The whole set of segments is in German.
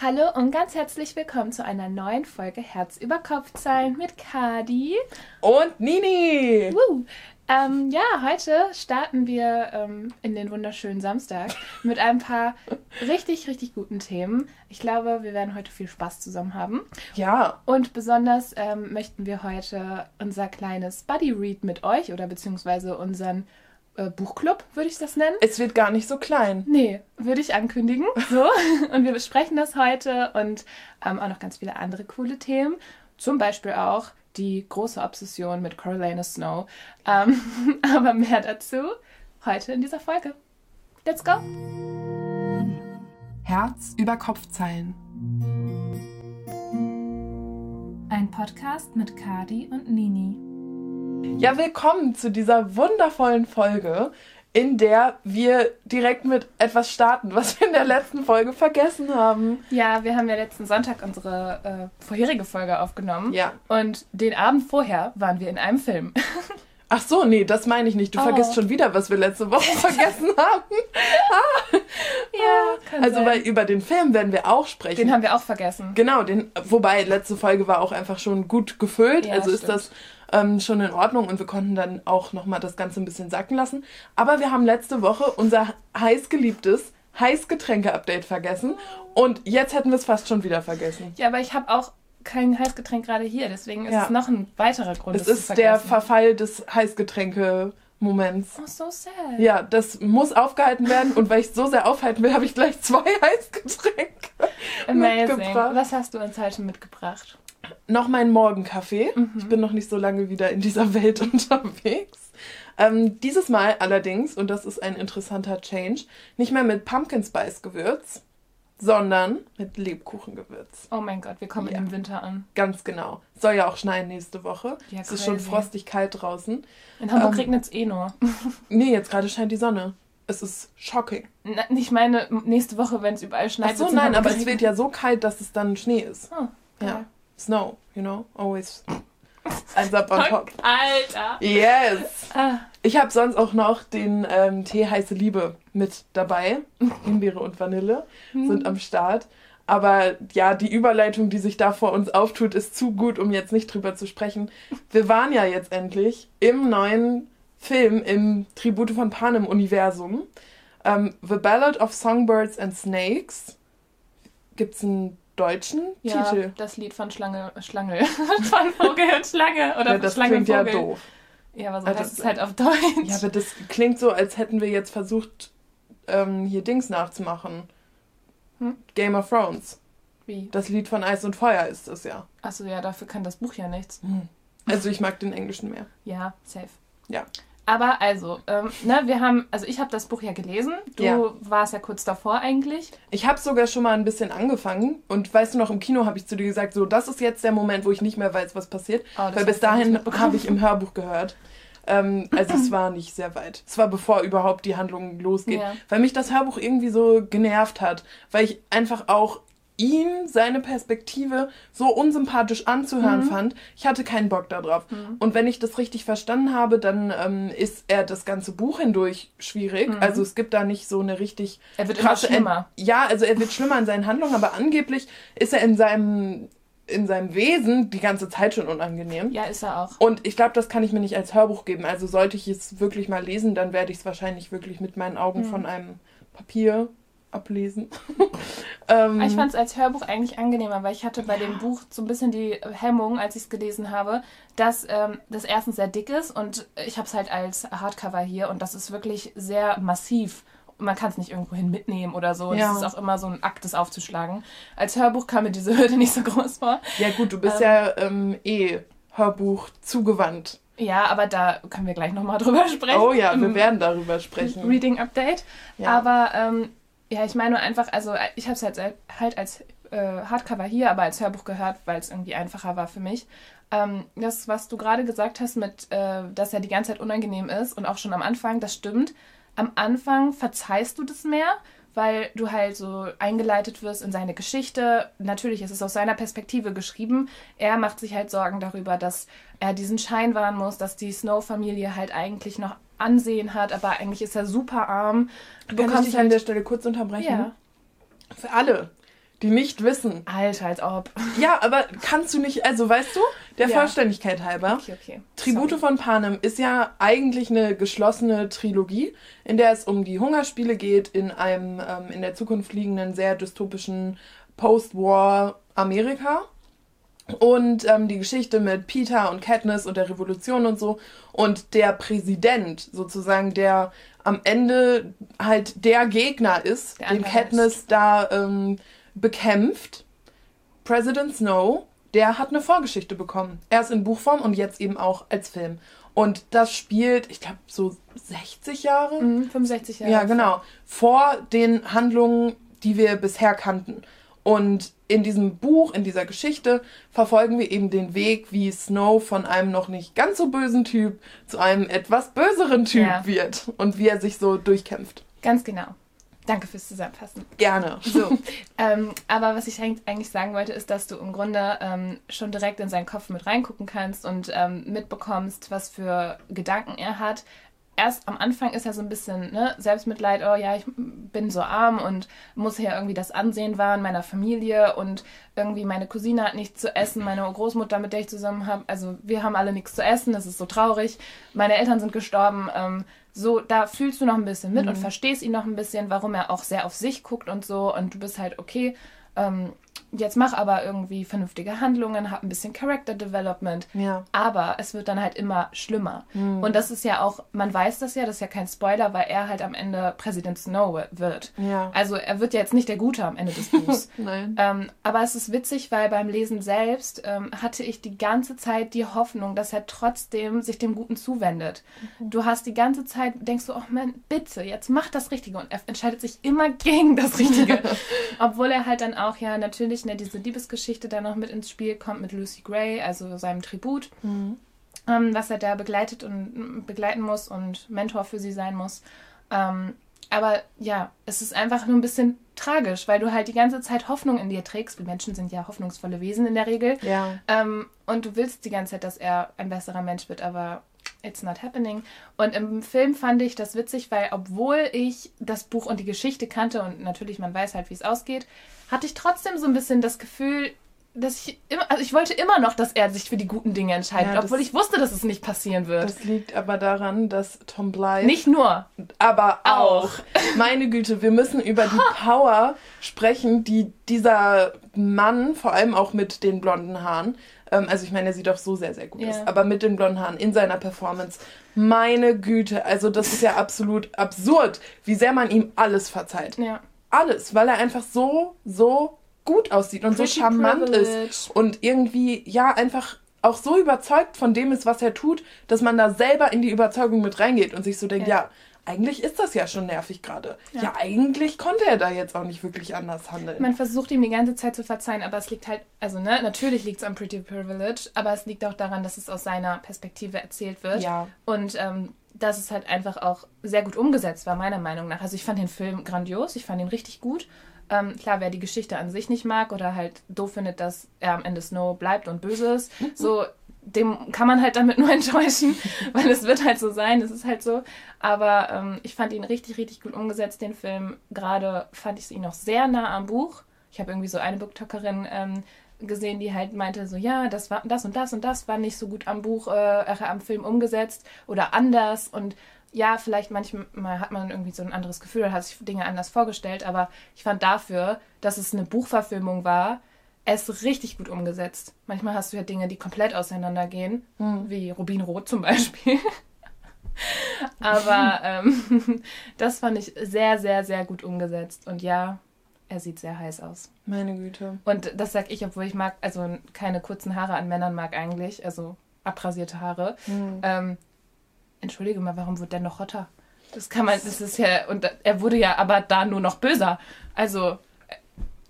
Hallo und ganz herzlich willkommen zu einer neuen Folge Herz über Kopfzahlen mit Kadi und Nini. Woo. Ähm, ja, heute starten wir ähm, in den wunderschönen Samstag mit ein paar richtig, richtig guten Themen. Ich glaube, wir werden heute viel Spaß zusammen haben. Ja. Und besonders ähm, möchten wir heute unser kleines Buddy Read mit euch oder beziehungsweise unseren äh, Buchclub, würde ich das nennen. Es wird gar nicht so klein. Nee, würde ich ankündigen. So. und wir besprechen das heute und ähm, auch noch ganz viele andere coole Themen. Zum Beispiel auch die große Obsession mit Coriolanus Snow. Ähm, aber mehr dazu heute in dieser Folge. Let's go! Herz über Kopfzeilen. Ein Podcast mit Kadi und Nini. Ja, willkommen zu dieser wundervollen Folge, in der wir direkt mit etwas starten, was wir in der letzten Folge vergessen haben. Ja, wir haben ja letzten Sonntag unsere äh, vorherige Folge aufgenommen. Ja. Und den Abend vorher waren wir in einem Film. Ach so, nee, das meine ich nicht. Du oh. vergisst schon wieder, was wir letzte Woche vergessen haben. ah. Ja, kann Also, sein. weil über den Film werden wir auch sprechen. Den haben wir auch vergessen. Genau, den, wobei letzte Folge war auch einfach schon gut gefüllt. Ja, also ist stimmt. das ähm, schon in Ordnung und wir konnten dann auch nochmal das Ganze ein bisschen sacken lassen. Aber wir haben letzte Woche unser heißgeliebtes Heißgetränke-Update vergessen und jetzt hätten wir es fast schon wieder vergessen. Ja, aber ich habe auch kein Heißgetränk gerade hier, deswegen ist Ja. es noch ein weiterer Grund, Es ist der. Verfall des Heißgetränke-Moments. Oh, so sad. Ja, das muss aufgehalten werden und weil ich es so sehr aufhalten will, habe ich gleich zwei Heißgetränke Amazing. mitgebracht. Was hast du uns heute mitgebracht? Noch meinen Morgenkaffee. Mhm. Ich bin noch nicht so lange wieder in dieser Welt unterwegs. Ähm, dieses Mal allerdings, und das ist ein interessanter Change, nicht mehr mit Pumpkin Spice Gewürz, sondern mit Lebkuchengewürz. Oh mein Gott, wir kommen Ja. im Winter an. Ganz genau. Soll ja auch schneien nächste Woche. Ja, es ist schon frostig kalt draußen. In Hamburg Ähm, regnet es eh nur. Nee, jetzt gerade scheint die Sonne. Es ist shocking. Na, ich meine, nächste Woche, wenn es überall schneit. Ach so, nein, aber es wird ja so kalt, dass es dann Schnee ist. Oh, Ja. Snow, you know, always eins up on top. Alter. Yes! Ah, Ich habe sonst auch noch den ähm, Tee Heiße Liebe mit dabei. Himbeere und Vanille sind am Start. Aber ja, die Überleitung, die sich da vor uns auftut, ist zu gut, um jetzt nicht drüber zu sprechen. Wir waren ja jetzt endlich im neuen Film im Tribute von Panem Universum. Ähm, The Ballad of Songbirds and Snakes. Gibt's einen deutschen ja, Titel? das Lied von Schlange, Schlangel. von Vogel und Schlange. Oder Ja, das Schlange klingt ja Vogel. doof. Ja, aber so Also heißt das- es halt auf Deutsch. Ja, aber das klingt so, als hätten wir jetzt versucht, ähm, hier Dings nachzumachen. Hm? Game of Thrones. Wie? Das Lied von Eis und Feuer ist es ja. Achso, ja, dafür kann das Buch ja nichts. Also ich mag den Englischen mehr. Ja, safe. Ja. Aber also, ähm, ne, wir haben, also ich habe das Buch ja gelesen. Du Ja. warst ja kurz davor eigentlich. Ich habe sogar schon mal ein bisschen angefangen und weißt du noch, im Kino habe ich zu dir gesagt, so, das ist jetzt der Moment, wo ich nicht mehr weiß, was passiert. Oh, weil bis dahin mitbekommen. habe ich im Hörbuch gehört. Ähm, also es war nicht sehr weit. Es war bevor überhaupt die Handlung losgeht. Ja. Weil mich das Hörbuch irgendwie so genervt hat. Weil ich einfach auch ihn, seine Perspektive so unsympathisch anzuhören Mhm. fand. Ich hatte keinen Bock darauf. Und wenn ich das richtig verstanden habe, dann ähm, ist er das ganze Buch hindurch schwierig. Also es gibt da nicht so eine richtig Er wird immer krasse schlimmer. Ent- ja, also er wird schlimmer in seinen Handlungen, aber angeblich ist er in seinem in seinem Wesen die ganze Zeit schon unangenehm. Ja, ist er auch. Und ich glaube, das kann ich mir nicht als Hörbuch geben. Also sollte ich es wirklich mal lesen, dann werde ich es wahrscheinlich wirklich mit meinen Augen Hm. von einem Papier ablesen. ähm, Ich fand es als Hörbuch eigentlich angenehmer, weil ich hatte bei dem Buch so ein bisschen die Hemmung, als ich es gelesen habe, dass ähm, das erstens sehr dick ist und ich habe es halt als Hardcover hier und das ist wirklich sehr massiv. Man kann es nicht irgendwo hin mitnehmen oder so. Ja. es ist auch immer so ein Akt, das aufzuschlagen. Als Hörbuch kam mir diese Hürde nicht so groß vor. ja gut, du bist ja ähm, eh Hörbuch zugewandt. Ja, aber da können wir gleich nochmal drüber sprechen. Oh ja, wir werden darüber sprechen. Reading Update. Ja. Aber ähm, ja, ich meine einfach, also ich habe es halt, halt als äh, Hardcover hier, aber als Hörbuch gehört, weil es irgendwie einfacher war für mich. Ähm, das, was du gerade gesagt hast, mit, äh, dass er die ganze Zeit unangenehm ist und auch schon am Anfang, das stimmt. Am Anfang verzeihst du das mehr, weil du halt so eingeleitet wirst in seine Geschichte. Natürlich ist es aus seiner Perspektive geschrieben. Er macht sich halt Sorgen darüber, dass er diesen Schein wahren muss, dass die Snow-Familie halt eigentlich noch Ansehen hat, aber eigentlich ist er super arm. Du Kann ich dich an halt, der Stelle kurz unterbrechen? ja, Für alle, die nicht wissen. Alter, als ob. Ja, aber kannst du nicht, also weißt du, der Ja. Vollständigkeit halber, Okay, okay. Tribute Sorry. von Panem ist ja eigentlich eine geschlossene Trilogie, in der es um die Hungerspiele geht in einem ähm, in der Zukunft liegenden, sehr dystopischen Post-War Amerika. Und ähm, die Geschichte mit Peter und Katniss und der Revolution und so. Und der Präsident, sozusagen, der am Ende halt der Gegner ist, Der den. Katniss da ähm, bekämpft, President Snow, der hat eine Vorgeschichte bekommen. Erst in Buchform und jetzt eben auch als Film. Und das spielt, ich glaube, so 60 Jahre? Mhm, 65 Jahre. Ja, genau. Vor den Handlungen, die wir bisher kannten. Und in diesem Buch, in dieser Geschichte, verfolgen wir eben den Weg, wie Snow von einem noch nicht ganz so bösen Typ zu einem etwas böseren Typ Ja. wird. Und wie er sich so durchkämpft. Ganz genau. Danke fürs Zusammenfassen. Gerne. So, ähm, aber was ich eigentlich sagen wollte, ist, dass du im Grunde ähm, schon direkt in seinen Kopf mit reingucken kannst und ähm, mitbekommst, was für Gedanken er hat. Erst am Anfang ist er so ein bisschen ne, Selbstmitleid, oh ja, ich bin so arm und muss hier irgendwie das Ansehen wahren meiner Familie und irgendwie meine Cousine hat nichts zu essen, meine Großmutter, mit der ich zusammen habe, also wir haben alle nichts zu essen, das ist so traurig, meine Eltern sind gestorben, ähm, so, da fühlst du noch ein bisschen mit und verstehst ihn noch ein bisschen, warum er auch sehr auf sich guckt und so. Und du bist halt, okay, ähm, jetzt mach aber irgendwie vernünftige Handlungen, hab ein bisschen Character Development. Ja. Aber es wird dann halt immer schlimmer. Und das ist ja auch, man weiß das ja, das ist ja kein Spoiler, weil er halt am Ende Präsident Snow wird. Ja. Also er wird ja jetzt nicht der Gute am Ende des Buchs. Nein. Ähm, aber es ist witzig, weil beim Lesen selbst ähm, hatte ich die ganze Zeit die Hoffnung, dass er trotzdem sich dem Guten zuwendet. Du hast die ganze Zeit, denkst du, oh Mann, bitte, jetzt mach das Richtige. Und er entscheidet sich immer gegen das Richtige. Obwohl er halt dann auch ja natürlich ne, diese Liebesgeschichte da noch mit ins Spiel kommt mit Lucy Gray, also seinem Tribut, ähm, was er da begleitet und begleiten muss und Mentor für sie sein muss. Ähm, aber ja, es ist einfach nur ein bisschen tragisch, weil du halt die ganze Zeit Hoffnung in dir trägst. Wir Menschen sind ja hoffnungsvolle Wesen in der Regel. Ja. Ähm, und du willst die ganze Zeit, dass er ein besserer Mensch wird, aber it's not happening. Und im Film fand ich das witzig, weil obwohl ich das Buch und die Geschichte kannte und natürlich man weiß halt, wie es ausgeht, hatte ich trotzdem so ein bisschen das Gefühl, dass ich immer, also ich wollte immer noch, dass er sich für die guten Dinge entscheidet, Ja, obwohl ich wusste, dass es nicht passieren wird. Das liegt aber daran, dass Tom Blythe nicht nur. aber auch. Auch. Meine Güte, wir müssen über die Power sprechen, die dieser Mann, vor allem auch mit den blonden Haaren, ähm, also ich meine, er sieht doch so sehr, sehr gut Ja. aus, aber mit den blonden Haaren in seiner Performance, meine Güte, also das ist ja absolut absurd, wie sehr man ihm alles verzeiht. Ja. Alles, weil er einfach so, so gut aussieht und Pretty so charmant privileged. ist und irgendwie, ja, einfach auch so überzeugt von dem ist, was er tut, dass man da selber in die Überzeugung mit reingeht und sich so denkt, Ja. ja, eigentlich ist das ja schon nervig gerade. Ja. Ja. eigentlich konnte er da jetzt auch nicht wirklich anders handeln. Man versucht ihm die ganze Zeit zu verzeihen, aber es liegt halt, also ne, natürlich liegt es am Pretty Privilege, aber es liegt auch daran, dass es aus seiner Perspektive erzählt wird. Ja. Und ähm, dass es halt einfach auch sehr gut umgesetzt war, meiner Meinung nach. Also ich fand den Film grandios, ich fand ihn richtig gut. Ähm, klar, wer die Geschichte an sich nicht mag oder halt doof findet, dass er am Ende Snow bleibt und böse ist, so dem kann man halt damit nur enttäuschen, weil es wird halt so sein, es ist halt so. Aber ähm, ich fand ihn richtig, richtig gut umgesetzt, den Film. Gerade fand ich ihn noch sehr nah am Buch. Ich habe irgendwie so eine Booktalkerin ähm, gesehen, die halt meinte so, ja, das war das und das und das war nicht so gut am Buch, äh, äh, am Film umgesetzt oder anders und ja, vielleicht manchmal hat man irgendwie so ein anderes Gefühl, hat sich Dinge anders vorgestellt, aber ich fand dafür, dass es eine Buchverfilmung war, es richtig gut umgesetzt. Manchmal hast du ja Dinge, die komplett auseinandergehen, wie Rubinrot zum Beispiel. aber ähm, das fand ich sehr, sehr, sehr gut umgesetzt. Und ja, er sieht sehr heiß aus. Meine Güte. Und das sag ich, obwohl ich mag, also keine kurzen Haare an Männern mag eigentlich, also abrasierte Haare. Ähm, entschuldige mal, warum wird der noch hotter? Das kann man, das ist ja, und er wurde ja aber da nur noch böser. Also,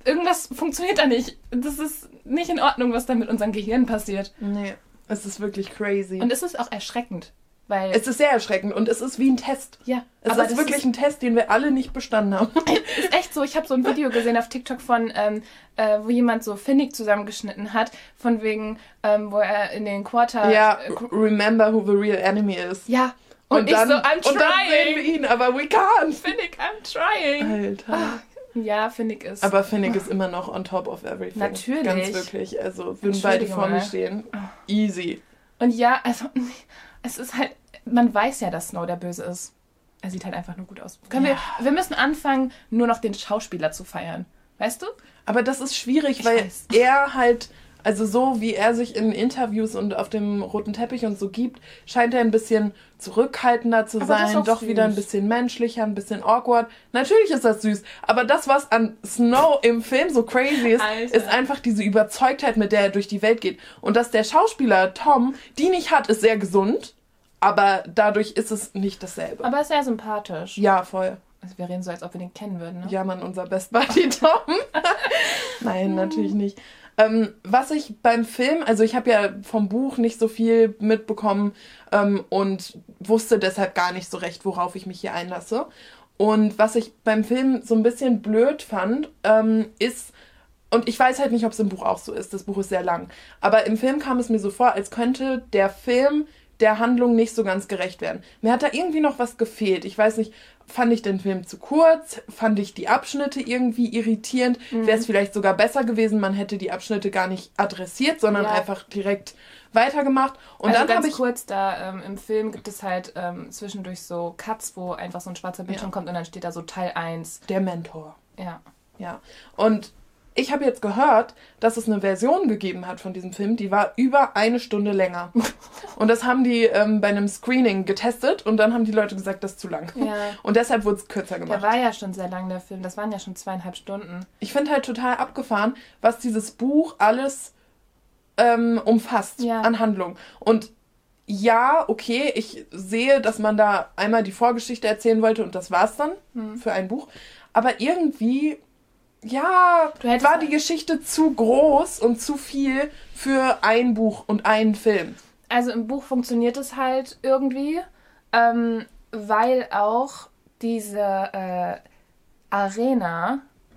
irgendwas funktioniert da nicht. Das ist nicht in Ordnung, was da mit unserem Gehirn passiert. Nee, es ist wirklich crazy. Und es ist auch erschreckend, weil, es ist sehr erschreckend und es ist wie ein Test. ja, Es ist wirklich ein Test, den wir alle nicht bestanden haben. ist echt so. Ich habe so ein Video gesehen auf TikTok von, ähm, äh, wo jemand so Finnick zusammengeschnitten hat, von wegen, ähm, wo er in den Quarter. ja, äh, remember who the real enemy is. ja. Und, ich dann, so, I'm und dann sehen wir trying. ihn, aber we can't. Finnick, I'm trying. Alter. Ja, Finnick ist. Aber Finnick ist immer noch on top of everything. Natürlich. Ganz wirklich. Also würden beide vor mir stehen. Easy. Und ja, also, es ist halt, man weiß ja, dass Snow der Böse ist. Er sieht halt einfach nur gut aus. Können Ja. wir, wir müssen anfangen, nur noch den Schauspieler zu feiern. Weißt du? Aber das ist schwierig, Ich weil weiß. er halt, also so wie er sich in Interviews und auf dem roten Teppich und so gibt, scheint er ein bisschen zurückhaltender zu Aber sein, doch süß. wieder ein bisschen menschlicher, ein bisschen awkward. Natürlich ist das süß, aber das, was an Snow im Film so crazy ist, Alter. ist einfach diese Überzeugtheit, mit der er durch die Welt geht. Und dass der Schauspieler Tom die nicht hat, ist sehr gesund, aber dadurch ist es nicht dasselbe. Aber er ist sehr sympathisch. ja, voll. Also wir reden so, als ob wir den kennen würden, ne? Ja, Mann, unser Best Buddy Tom. Nein, natürlich nicht. Ähm, was ich beim Film, also ich habe ja vom Buch nicht so viel mitbekommen ähm, und wusste deshalb gar nicht so recht, worauf ich mich hier einlasse. Und was ich beim Film so ein bisschen blöd fand, ähm, ist, und ich weiß halt nicht, ob es im Buch auch so ist, das Buch ist sehr lang, aber im Film kam es mir so vor, als könnte der Film der Handlung nicht so ganz gerecht werden. Mir hat da irgendwie noch was gefehlt. Ich weiß nicht, fand ich den Film zu kurz? Fand ich die Abschnitte irgendwie irritierend? Wäre es vielleicht sogar besser gewesen, man hätte die Abschnitte gar nicht adressiert, sondern Ja. einfach direkt weitergemacht. Und also dann habe ich. kurz, da ähm, im Film gibt es halt ähm, zwischendurch so Cuts, wo einfach so ein schwarzer Bildschirm Ja. kommt und dann steht da so Teil 1. Der Mentor. Ja. Ja. Und ich habe jetzt gehört, dass es eine Version gegeben hat von diesem Film, die war über eine Stunde länger. Und das haben die ähm, bei einem Screening getestet und dann haben die Leute gesagt, das ist zu lang. Ja. Und deshalb wurde es kürzer Der gemacht. war ja schon sehr lang, der Film. Das waren ja schon zweieinhalb Stunden. Ich finde halt total abgefahren, was dieses Buch alles ähm, umfasst Ja. an Handlung. Und ja, okay, ich sehe, dass man da einmal die Vorgeschichte erzählen wollte und das war's dann Hm. für ein Buch. Aber irgendwie, ja, war die Geschichte zu groß und zu viel für ein Buch und einen Film. Also im Buch funktioniert es halt irgendwie, ähm, weil auch diese äh,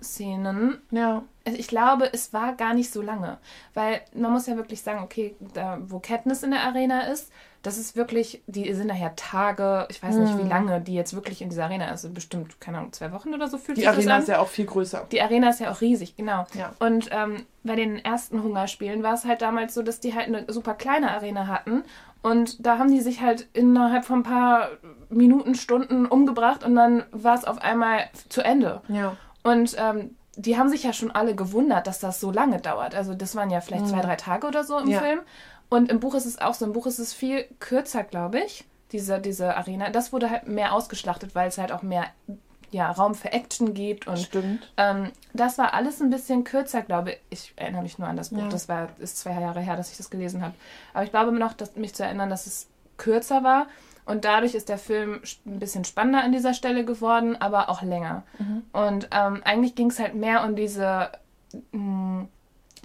Arena-Szenen, Ja. ich glaube, es war gar nicht so lange. Weil man muss ja wirklich sagen, okay, da, wo Katniss in der Arena ist, das ist wirklich, die sind daher Tage, ich weiß nicht, wie lange die jetzt wirklich in dieser Arena ist. Also Bestimmt, keine Ahnung, zwei Wochen oder so fühlt Die sich das Arena an. ist ja auch viel größer. Die Arena ist ja auch riesig, genau. Ja. Und ähm, bei den ersten Hungerspielen war es halt damals so, dass die halt eine super kleine Arena hatten. Und da haben die sich halt innerhalb von ein paar Minuten, Stunden umgebracht und dann war es auf einmal zu Ende. Ja. Und ähm, die haben sich ja schon alle gewundert, dass das so lange dauert. Also das waren ja vielleicht zwei, drei Tage oder so im Ja. Film. Und im Buch ist es auch so. Im Buch ist es viel kürzer, glaube ich, diese, diese Arena. Das wurde halt mehr ausgeschlachtet, weil es halt auch mehr ja, Raum für Action gibt und Stimmt. ähm, das war alles ein bisschen kürzer, glaube ich. Ich erinnere mich nur an das Buch. Ja. Das war ist zwei Jahre her, dass ich das gelesen habe. Aber ich glaube noch, dass, mich zu erinnern, dass es kürzer war. Und dadurch ist der Film ein bisschen spannender an dieser Stelle geworden, aber auch länger. Und ähm, eigentlich ging es halt mehr um diese mh,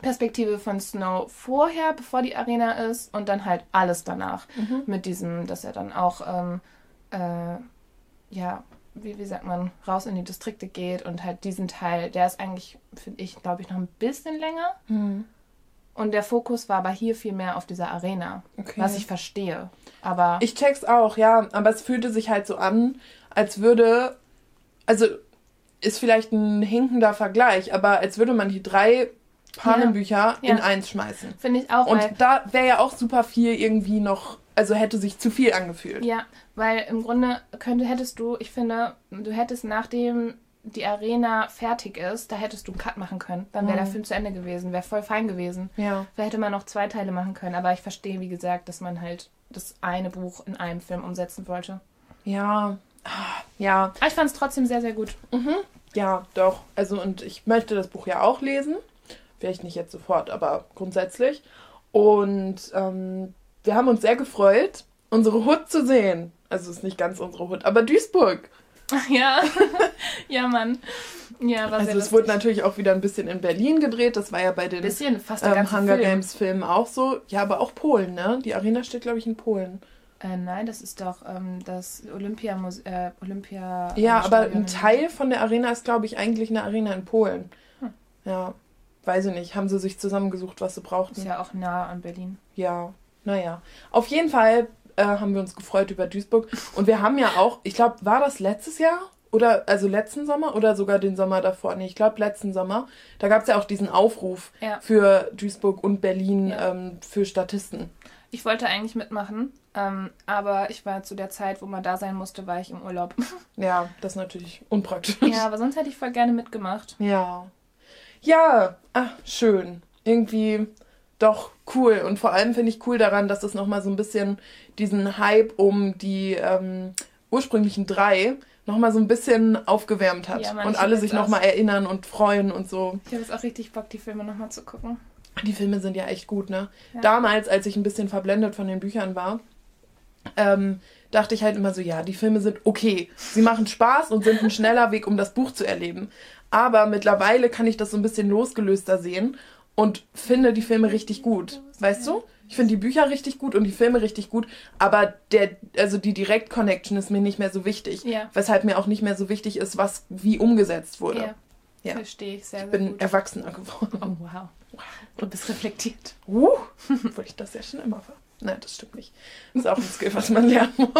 Perspektive von Snow vorher, bevor die Arena ist, und dann halt alles danach. Mit diesem, dass er dann auch, ähm, äh, ja, wie, wie sagt man, raus in die Distrikte geht und halt diesen Teil, der ist eigentlich, finde ich, glaube ich, noch ein bisschen länger. Mhm. Und der Fokus war aber hier viel mehr auf dieser Arena, Okay. was ich verstehe. Aber Ich check's auch, ja, aber es fühlte sich halt so an, als würde, also ist vielleicht ein hinkender Vergleich, aber als würde man die drei Panenbücher Ja. in eins schmeißen. finde ich auch, Und da wäre ja auch super viel irgendwie noch, also hätte sich zu viel angefühlt. ja, weil im Grunde könnte, hättest du, ich finde, du hättest nachdem die Arena fertig ist, da hättest du einen Cut machen können. Dann wäre der Mhm. Film zu Ende gewesen, wäre voll fein gewesen. Ja. Da hätte man noch zwei Teile machen können. Aber ich verstehe, wie gesagt, dass man halt das eine Buch in einem Film umsetzen wollte. Ja. Ja, Aber ich fand es trotzdem sehr, sehr gut. ja, doch. Also und ich möchte das Buch ja auch lesen. Vielleicht nicht jetzt sofort, aber grundsätzlich. Und ähm, wir haben uns sehr gefreut, unsere Hut zu sehen. Also es ist nicht ganz unsere Hut, aber Duisburg. Ach ja. ja, Mann. Ja, war Also es wurde natürlich auch wieder ein bisschen in Berlin gedreht. Das war ja bei den bisschen, ähm, Hunger Film. Games Filmen auch so. Ja, aber auch Polen, ne? Die Arena steht, glaube ich, in Polen. Äh, nein, das ist doch ähm, das Olympia, äh, Olympia. Ja, aber ein in- Teil von der Arena ist, glaube ich, eigentlich eine Arena in Polen. Hm. Ja, weiß ich nicht. Haben sie sich zusammengesucht, was sie brauchten? Ist ja auch nah an Berlin. Ja, naja. Auf jeden Fall äh, haben wir uns gefreut über Duisburg. Und wir haben ja auch, ich glaube, war das letztes Jahr oder also letzten Sommer oder sogar den Sommer davor. Nee, ich glaube letzten Sommer. Da gab es ja auch diesen Aufruf Ja. für Duisburg und Berlin Ja. ähm, für Statisten. Ich wollte eigentlich mitmachen, ähm, aber ich war zu der Zeit, wo man da sein musste, war ich im Urlaub. Ja, das ist natürlich unpraktisch. ja, aber sonst hätte ich voll gerne mitgemacht. Ja. Ja, ach, schön. Irgendwie doch cool. Und vor allem finde ich cool daran, dass es nochmal so ein bisschen diesen Hype um die ähm, ursprünglichen drei nochmal so ein bisschen aufgewärmt hat. Ja, Mann, und alle sich nochmal erinnern und freuen und so. Ich habe jetzt auch richtig Bock, die Filme nochmal zu gucken. Die Filme sind ja echt gut, ne? Ja. Damals, als ich ein bisschen verblendet von den Büchern war, ähm, dachte ich halt immer so, ja, die Filme sind okay. Sie machen Spaß und sind ein schneller Weg, um das Buch zu erleben. Aber mittlerweile kann ich das so ein bisschen losgelöster sehen und finde die Filme richtig gut. Weißt du? Ich finde die Bücher richtig gut und die Filme richtig gut, aber der, also die Direct-Connection ist mir nicht mehr so wichtig. Ja. Weshalb mir auch nicht mehr so wichtig ist, was wie umgesetzt wurde. Ja. Ja. Verstehe ich sehr, Ich sehr bin gut. erwachsener geworden. Oh, wow. Du bist reflektiert. Uh, obwohl ich das ja schon immer war. Nein, das stimmt nicht. Das ist auch ein Skill, was man lernen muss.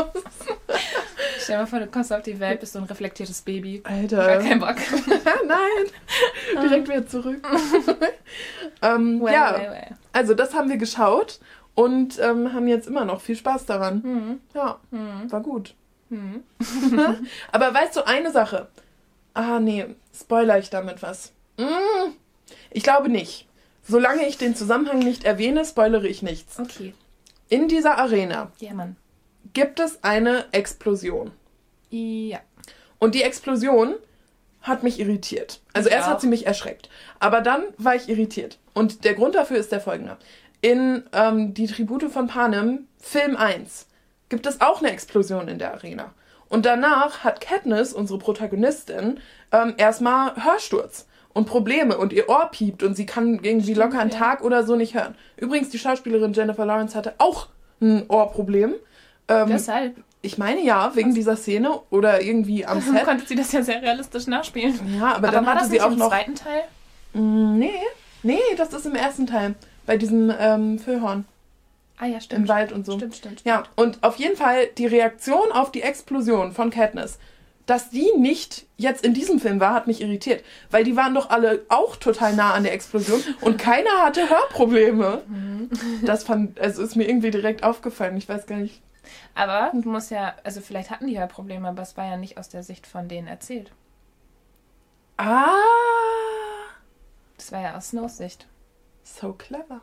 Stell dir mal vor, du kommst auf die Welt, bist so ein reflektiertes Baby. Gar Alter. kein Bock. Nein. Direkt wieder zurück. ähm, Well, ja, well, well. also das haben wir geschaut und ähm, haben jetzt immer noch viel Spaß daran. Mhm. Ja, Mhm. war gut. Mhm. Aber weißt du, eine Sache. Ah, nee, spoiler ich damit was? Mm, ich glaube nicht. Solange ich den Zusammenhang nicht erwähne, spoilere ich nichts. Okay. In dieser Arena Ja, Mann. gibt es eine Explosion. Ja. Und die Explosion hat mich irritiert. Also Mich erst auch. hat sie mich erschreckt. Aber dann war ich irritiert. Und der Grund dafür ist der folgende. In ähm, Die Tribute von Panem, Film 1, gibt es auch eine Explosion in der Arena. Und danach hat Katniss, unsere Protagonistin, ähm, erstmal Hörsturz und Probleme und ihr Ohr piept und sie kann irgendwie Stimmt, locker einen ja. Tag oder so nicht hören. Übrigens, die Schauspielerin Jennifer Lawrence hatte auch ein Ohrproblem. Ähm, Deshalb ich meine ja, wegen dieser Szene oder irgendwie am Set. konnte sie das ja sehr realistisch nachspielen. Ja, aber, Aber dann war hatte das sie auch im noch. zweiten Teil? Mm, Nee, nee, das ist im ersten Teil. Bei diesem ähm, Füllhorn Ah ja, stimmt. im Wald und so. Stimmt, stimmt. Ja, und auf jeden Fall die Reaktion auf die Explosion von Katniss, dass die nicht jetzt in diesem Film war, hat mich irritiert. Weil die waren doch alle auch total nah an der Explosion und keiner hatte Hörprobleme. Das fand, also ist mir irgendwie direkt aufgefallen. Ich weiß gar nicht. Aber du musst ja, also vielleicht hatten die ja Probleme, aber es war ja nicht aus der Sicht von denen erzählt. Ah, Das war ja aus Snows Sicht. so clever.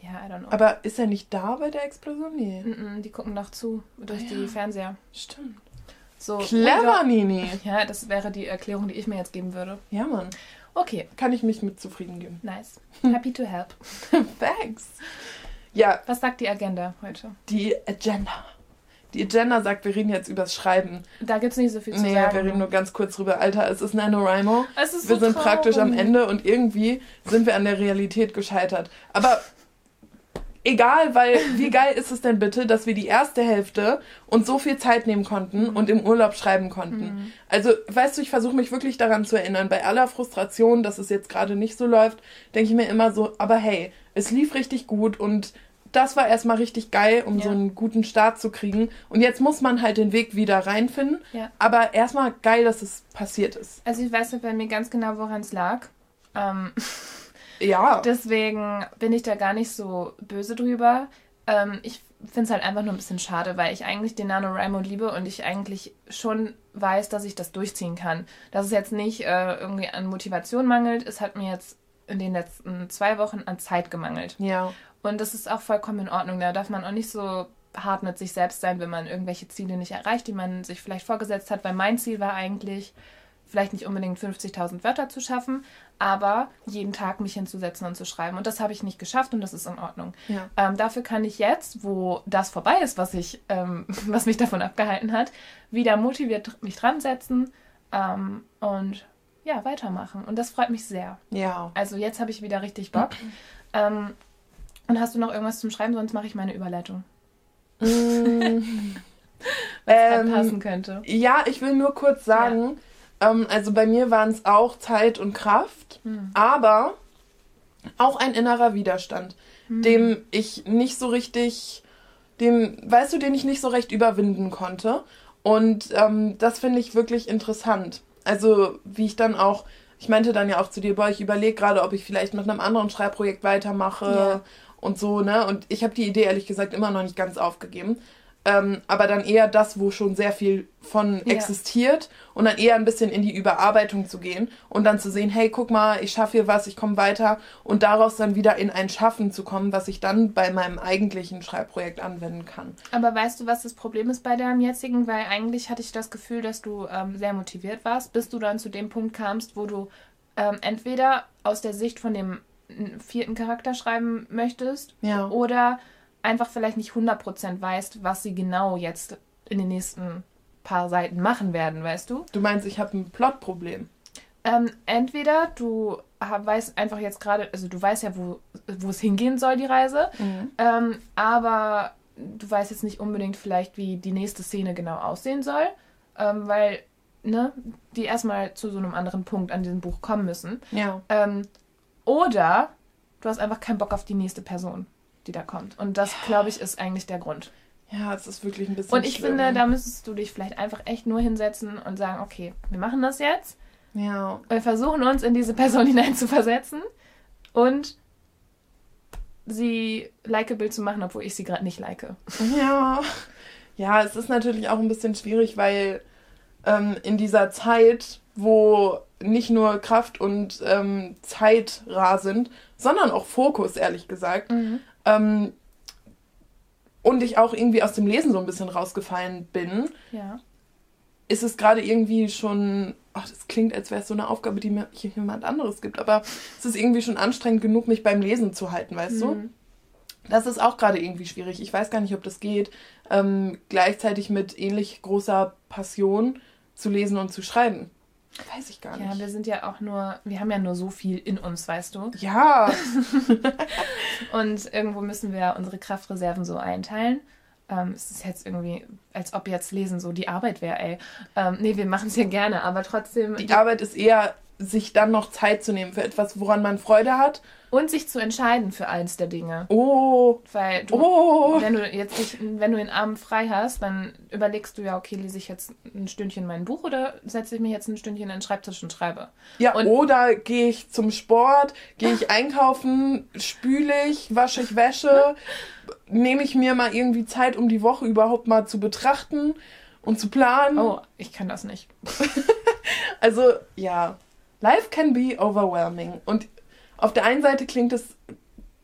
Ja, I don't know. Aber ist er nicht da bei der Explosion? Nee. Mm-mm, die gucken doch zu durch Ah, die ja. Fernseher. Stimmt. So, Clever, Nini. Ja, das wäre die Erklärung, die ich mir jetzt geben würde. Ja, Mann. Okay, Kann ich mich mit zufrieden geben. nice. Happy to help. Thanks. Ja, Was sagt die Agenda heute? die Agenda. Die Agenda sagt, wir reden jetzt übers Schreiben. Da gibt es nicht so viel zu Nee, sagen. wir reden nur ganz kurz drüber. Alter, es ist NaNoWriMo. es ist Wir so sind praktisch am traurig. Ende und irgendwie sind wir an der Realität gescheitert. Aber egal, weil wie geil ist es denn bitte, dass wir die erste Hälfte uns so viel Zeit nehmen konnten und im Urlaub schreiben konnten. Mhm. Also, weißt du, ich versuche mich wirklich daran zu erinnern, bei aller Frustration, dass es jetzt gerade nicht so läuft, denke ich mir immer so, aber hey, es lief richtig gut und das war erstmal richtig geil, um Ja. so einen guten Start zu kriegen. Und jetzt muss man halt den Weg wieder reinfinden. Ja. Aber erstmal geil, dass es passiert ist. Also ich weiß nicht bei mir ganz genau, woran es lag. Ähm, Ja. deswegen bin ich da gar nicht so böse drüber. Ähm, ich finde es halt einfach nur ein bisschen schade, weil ich eigentlich den NaNoWriMo liebe und ich eigentlich schon weiß, dass ich das durchziehen kann. Dass es jetzt nicht äh, irgendwie an Motivation mangelt. Es hat mir jetzt in den letzten zwei Wochen an Zeit gemangelt. ja. Und das ist auch vollkommen in Ordnung. Da darf man auch nicht so hart mit sich selbst sein, wenn man irgendwelche Ziele nicht erreicht, die man sich vielleicht vorgesetzt hat. Weil mein Ziel war eigentlich, vielleicht nicht unbedingt 50.000 Wörter zu schaffen, aber jeden Tag mich hinzusetzen und zu schreiben. Und das habe ich nicht geschafft und das ist in Ordnung. Ja. Ähm, dafür kann ich jetzt, wo das vorbei ist, was, ich, ähm, was mich davon abgehalten hat, wieder motiviert mich dran setzen ähm, und ja, weitermachen. Und das freut mich sehr. Ja. Also jetzt habe ich wieder richtig Bock. ähm, und hast du noch irgendwas zum Schreiben? Sonst mache ich meine Überleitung. Mm, Was Ähm, passen könnte. ja, ich will nur kurz sagen, ähm, also bei mir waren es auch Zeit und Kraft, Hm. aber auch ein innerer Widerstand, Hm. dem ich nicht so richtig, dem, weißt du, den ich nicht so recht überwinden konnte. Und ähm, das finde ich wirklich interessant. Also, wie ich dann auch, ich meinte dann ja auch zu dir, boah, ich überlege gerade, ob ich vielleicht mit einem anderen Schreibprojekt weitermache ja. und so, ne? Und ich habe die Idee ehrlich gesagt immer noch nicht ganz aufgegeben ähm, aber dann eher das, wo schon sehr viel von ja. existiert und dann eher ein bisschen in die Überarbeitung zu gehen und dann zu sehen, hey, guck mal, ich schaffe hier was, ich komme weiter und daraus dann wieder in ein Schaffen zu kommen, was ich dann bei meinem eigentlichen Schreibprojekt anwenden kann. Aber weißt du, was das Problem ist bei deinem jetzigen? Weil eigentlich hatte ich das Gefühl, dass du ähm, sehr motiviert warst, bis du dann zu dem Punkt kamst, wo du ähm, entweder aus der Sicht von dem vierten Charakter schreiben möchtest ja. oder einfach vielleicht nicht 100% weißt, was sie genau jetzt in den nächsten paar Seiten machen werden, weißt du? Du meinst, ich habe ein Plotproblem? Ähm, entweder du weißt einfach jetzt gerade, also du weißt ja, wo, wo es hingehen soll, die Reise, mhm. ähm, aber du weißt jetzt nicht unbedingt vielleicht, wie die nächste Szene genau aussehen soll, ähm, weil ne, die erstmal zu so einem anderen Punkt an diesem Buch kommen müssen. Ja. Ähm, oder du hast einfach keinen Bock auf die nächste Person die da kommt. Und das, ja. glaube ich, ist eigentlich der Grund. Ja, es ist wirklich ein bisschen. Und ich schlimm. finde, da müsstest du dich vielleicht einfach echt nur hinsetzen und sagen, okay, wir machen das jetzt. Ja. Wir versuchen uns in diese Person hineinzuversetzen und sie likeable zu machen, obwohl ich sie gerade nicht like. Ja. Ja, es ist natürlich auch ein bisschen schwierig, weil ähm, in dieser Zeit, wo nicht nur Kraft und ähm, Zeit rar sind, sondern auch Fokus, ehrlich gesagt, mhm. Ähm, und ich auch irgendwie aus dem Lesen so ein bisschen rausgefallen bin, ja. ist es gerade irgendwie schon, ach, das klingt, als wäre es so eine Aufgabe, die mir jemand anderes gibt, aber es ist irgendwie schon anstrengend genug, mich beim Lesen zu halten, weißt mhm. du? Das ist auch gerade irgendwie schwierig. Ich weiß gar nicht, ob das geht, ähm, gleichzeitig mit ähnlich großer Passion zu lesen und zu schreiben. Weiß ich gar nicht. Ja, wir sind ja auch nur, wir haben ja nur so viel in uns, weißt du? Ja. und irgendwo müssen wir unsere Kraftreserven so einteilen. Ähm, es ist jetzt irgendwie, als ob jetzt Lesen so die Arbeit wäre, ey. Ähm, nee, wir machen es ja gerne, aber trotzdem. Die Arbeit ist eher, sich dann noch Zeit zu nehmen für etwas, woran man Freude hat und sich zu entscheiden für eins der Dinge. Oh. Weil du, oh. wenn du jetzt nicht, wenn du den Abend frei hast, dann überlegst du ja, okay, lese ich jetzt ein Stündchen mein Buch oder setze ich mich jetzt ein Stündchen in den Schreibtisch und schreibe. Ja, und oder gehe ich zum Sport, gehe ich einkaufen, spüle ich, wasche ich Wäsche, nehme ich mir mal irgendwie Zeit, um die Woche überhaupt mal zu betrachten und zu planen. Oh, ich kann das nicht. also, ja. Life can be overwhelming. Und auf der einen Seite klingt es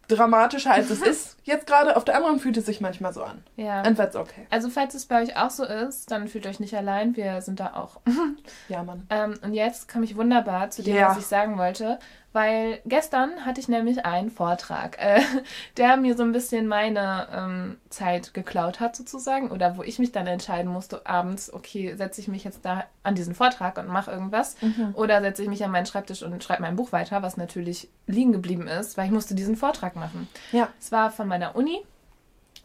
dramatischer, als es ist jetzt gerade, auf der anderen fühlt es sich manchmal so an. Ja. And that's okay. Also, falls es bei euch auch so ist, dann fühlt euch nicht allein. Wir sind da auch. ja, Mann. Ähm, und jetzt komme ich wunderbar zu dem, yeah. was ich sagen wollte weil gestern hatte ich nämlich einen Vortrag, äh, der mir so ein bisschen meine ähm, Zeit geklaut hat sozusagen oder wo ich mich dann entscheiden musste abends, okay, setze ich mich jetzt da an diesen Vortrag und mache irgendwas mhm. oder setze ich mich an meinen Schreibtisch und schreibe mein Buch weiter, was natürlich liegen geblieben ist, weil ich musste diesen Vortrag machen. Ja. Es war von meiner Uni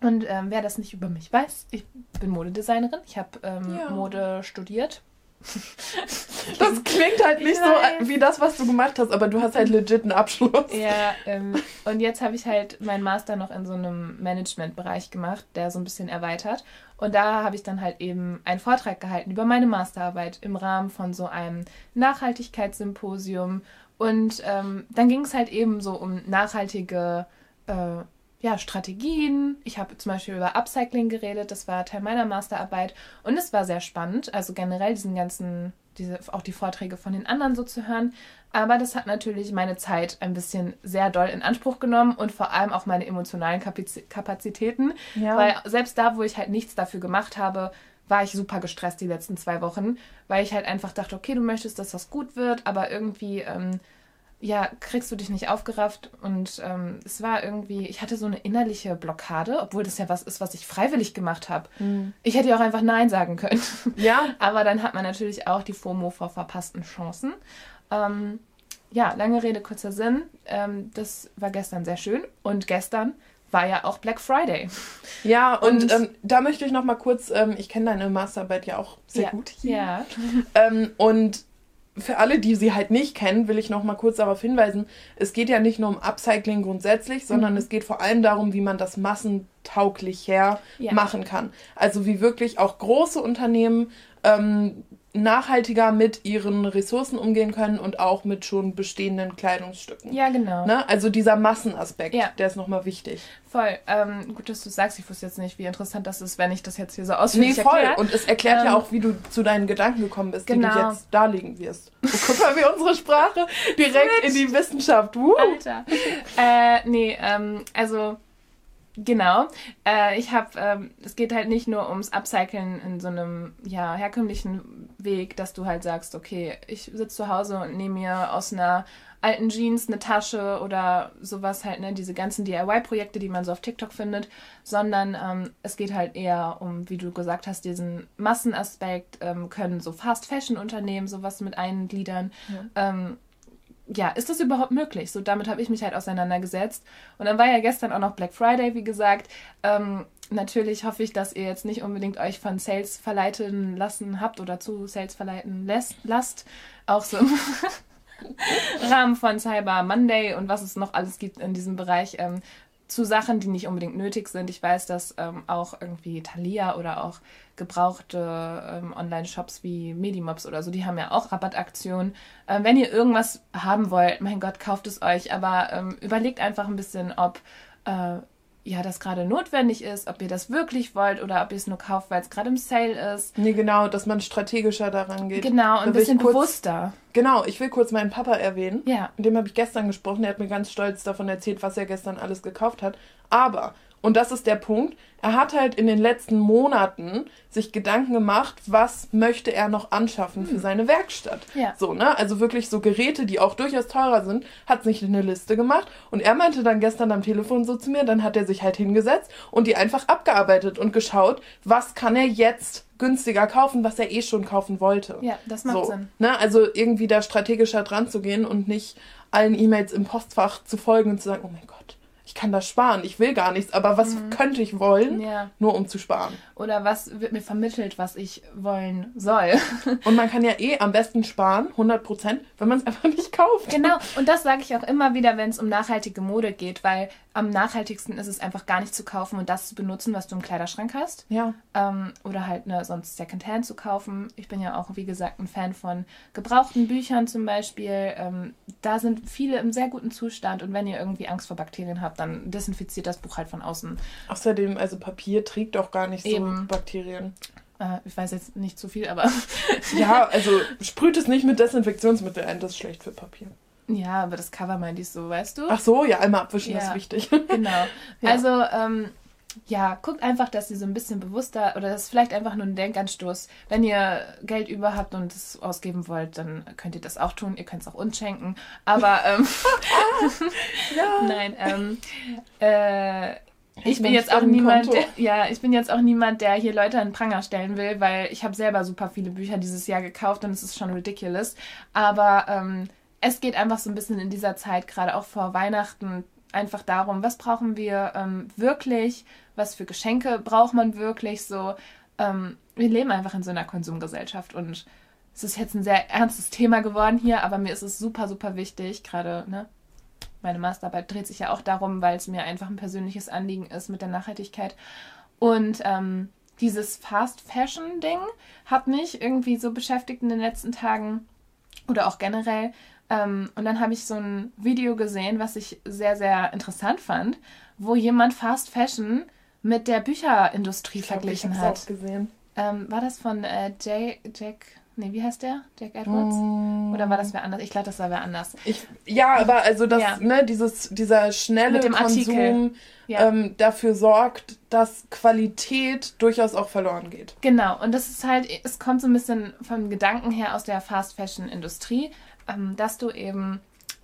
und ähm, wer das nicht über mich weiß, ich bin Modedesignerin, ich habe ähm, ja. Mode studiert das klingt halt nicht so wie das, was du gemacht hast, aber du hast halt legit einen Abschluss. Ja, ähm, und jetzt habe ich halt meinen Master noch in so einem Managementbereich gemacht, der so ein bisschen erweitert. Und da habe ich dann halt eben einen Vortrag gehalten über meine Masterarbeit im Rahmen von so einem Nachhaltigkeitssymposium. Und ähm, dann ging es halt eben so um nachhaltige äh, ja, Strategien. Ich habe zum Beispiel über Upcycling geredet, das war Teil meiner Masterarbeit und es war sehr spannend, also generell diesen ganzen, diese, auch die Vorträge von den anderen so zu hören. Aber das hat natürlich meine Zeit ein bisschen sehr doll in Anspruch genommen und vor allem auch meine emotionalen Kapazitäten. Ja. Weil selbst da, wo ich halt nichts dafür gemacht habe, war ich super gestresst die letzten zwei Wochen, weil ich halt einfach dachte, okay, du möchtest, dass das gut wird, aber irgendwie ähm, ja, kriegst du dich nicht aufgerafft und ähm, es war irgendwie, ich hatte so eine innerliche Blockade, obwohl das ja was ist, was ich freiwillig gemacht habe. Mhm. Ich hätte ja auch einfach Nein sagen können. Ja. Aber dann hat man natürlich auch die FOMO vor verpassten Chancen. Ähm, ja, lange Rede, kurzer Sinn. Ähm, das war gestern sehr schön und gestern war ja auch Black Friday. Ja, und, und ähm, da möchte ich noch mal kurz, ähm, ich kenne deine Masterarbeit ja auch sehr ja, gut. Hier. Ja. Ähm, und für alle, die sie halt nicht kennen, will ich noch mal kurz darauf hinweisen, es geht ja nicht nur um Upcycling grundsätzlich, sondern mhm. es geht vor allem darum, wie man das massentauglicher ja. machen kann. Also wie wirklich auch große Unternehmen ähm, nachhaltiger mit ihren Ressourcen umgehen können und auch mit schon bestehenden Kleidungsstücken. Ja, genau. Ne? Also dieser Massenaspekt, ja. der ist nochmal wichtig. Voll. Ähm, gut, dass du sagst, ich wusste jetzt nicht, wie interessant das ist, wenn ich das jetzt hier so ausführlich Nee, voll. Erkläre. Und es erklärt ähm, ja auch, wie du zu deinen Gedanken gekommen bist, genau. die du genau. jetzt darlegen wirst. Oh, guck mal, wie unsere Sprache direkt in die Wissenschaft. Uh. Alter. äh, nee, ähm, also Genau. Äh, ich habe, ähm, es geht halt nicht nur ums Upcyclen in so einem ja herkömmlichen Weg, dass du halt sagst, okay, ich sitze zu Hause und nehme mir aus einer alten Jeans eine Tasche oder sowas halt, ne, diese ganzen DIY-Projekte, die man so auf TikTok findet, sondern ähm, es geht halt eher um, wie du gesagt hast, diesen Massenaspekt, ähm, können so Fast-Fashion-Unternehmen sowas mit eingliedern. Ja. Ja, ist das überhaupt möglich? So, damit habe ich mich halt auseinandergesetzt. Und dann war ja gestern auch noch Black Friday, wie gesagt. Ähm, natürlich hoffe ich, dass ihr jetzt nicht unbedingt euch von Sales verleiten lassen habt oder zu Sales verleiten lässt, lasst. Auch so im Rahmen von Cyber Monday und was es noch alles gibt in diesem Bereich. Ähm, zu Sachen, die nicht unbedingt nötig sind. Ich weiß, dass ähm, auch irgendwie Thalia oder auch gebrauchte ähm, Online-Shops wie Medimobs oder so, die haben ja auch Rabattaktionen. Ähm, wenn ihr irgendwas haben wollt, mein Gott, kauft es euch, aber ähm, überlegt einfach ein bisschen, ob äh, ja, das gerade notwendig ist, ob ihr das wirklich wollt oder ob ihr es nur kauft, weil es gerade im Sale ist. Nee, genau, dass man strategischer daran geht. Genau, ein bisschen kurz, bewusster. Genau, ich will kurz meinen Papa erwähnen. Ja. Mit dem habe ich gestern gesprochen. Er hat mir ganz stolz davon erzählt, was er gestern alles gekauft hat. Aber und das ist der Punkt. Er hat halt in den letzten Monaten sich Gedanken gemacht, was möchte er noch anschaffen für hm. seine Werkstatt. Ja. So, ne? Also wirklich so Geräte, die auch durchaus teurer sind, hat sich eine Liste gemacht. Und er meinte dann gestern am Telefon so zu mir, dann hat er sich halt hingesetzt und die einfach abgearbeitet und geschaut, was kann er jetzt günstiger kaufen, was er eh schon kaufen wollte. Ja, das macht so, Sinn. Ne? Also irgendwie da strategischer dran zu gehen und nicht allen E-Mails im Postfach zu folgen und zu sagen, oh mein Gott, kann das sparen, ich will gar nichts, aber was mhm. könnte ich wollen, ja. nur um zu sparen? Oder was wird mir vermittelt, was ich wollen soll? und man kann ja eh am besten sparen, 100 Prozent, wenn man es einfach nicht kauft. Genau, und das sage ich auch immer wieder, wenn es um nachhaltige Mode geht, weil am nachhaltigsten ist es einfach gar nicht zu kaufen und das zu benutzen, was du im Kleiderschrank hast. Ja. Ähm, oder halt ne, sonst Secondhand zu kaufen. Ich bin ja auch, wie gesagt, ein Fan von gebrauchten Büchern zum Beispiel. Ähm, da sind viele im sehr guten Zustand und wenn ihr irgendwie Angst vor Bakterien habt, dann desinfiziert das Buch halt von außen. Außerdem, also Papier trägt auch gar nicht Eben. so Bakterien. Äh, ich weiß jetzt nicht zu viel, aber. ja, also sprüht es nicht mit Desinfektionsmittel ein, das ist schlecht für Papier. Ja, aber das Cover meinte ich so, weißt du? Ach so, ja, einmal abwischen ja, ist wichtig. Genau. Ja. Also, ähm, ja, guckt einfach, dass ihr so ein bisschen bewusster oder das ist vielleicht einfach nur ein Denkanstoß. Wenn ihr Geld über habt und es ausgeben wollt, dann könnt ihr das auch tun. Ihr könnt es auch uns schenken. Aber ähm, ja. nein, ähm, äh, ich bin jetzt auch niemand, der, ja, ich bin jetzt auch niemand, der hier Leute an Pranger stellen will, weil ich habe selber super viele Bücher dieses Jahr gekauft und es ist schon ridiculous. Aber ähm, es geht einfach so ein bisschen in dieser Zeit, gerade auch vor Weihnachten, einfach darum, was brauchen wir ähm, wirklich, was für Geschenke braucht man wirklich so. Ähm, wir leben einfach in so einer Konsumgesellschaft und es ist jetzt ein sehr ernstes Thema geworden hier, aber mir ist es super, super wichtig, gerade, ne? Meine Masterarbeit dreht sich ja auch darum, weil es mir einfach ein persönliches Anliegen ist mit der Nachhaltigkeit. Und ähm, dieses Fast Fashion Ding hat mich irgendwie so beschäftigt in den letzten Tagen oder auch generell, ähm, und dann habe ich so ein Video gesehen, was ich sehr, sehr interessant fand, wo jemand Fast Fashion mit der Bücherindustrie ich verglichen glaub, ich hat. Auch gesehen. Ähm, war das von äh, Jay, Jack, nee, wie heißt der? Jack Edwards? Mm. Oder war das wer anders? Ich glaube, das war wer anders. Ich, ja, aber also das, ja. ne, dieses, dieser schnelle Konsum ja. ähm, dafür sorgt, dass Qualität durchaus auch verloren geht. Genau, und das ist halt, es kommt so ein bisschen vom Gedanken her aus der Fast Fashion Industrie ähm, dass du eben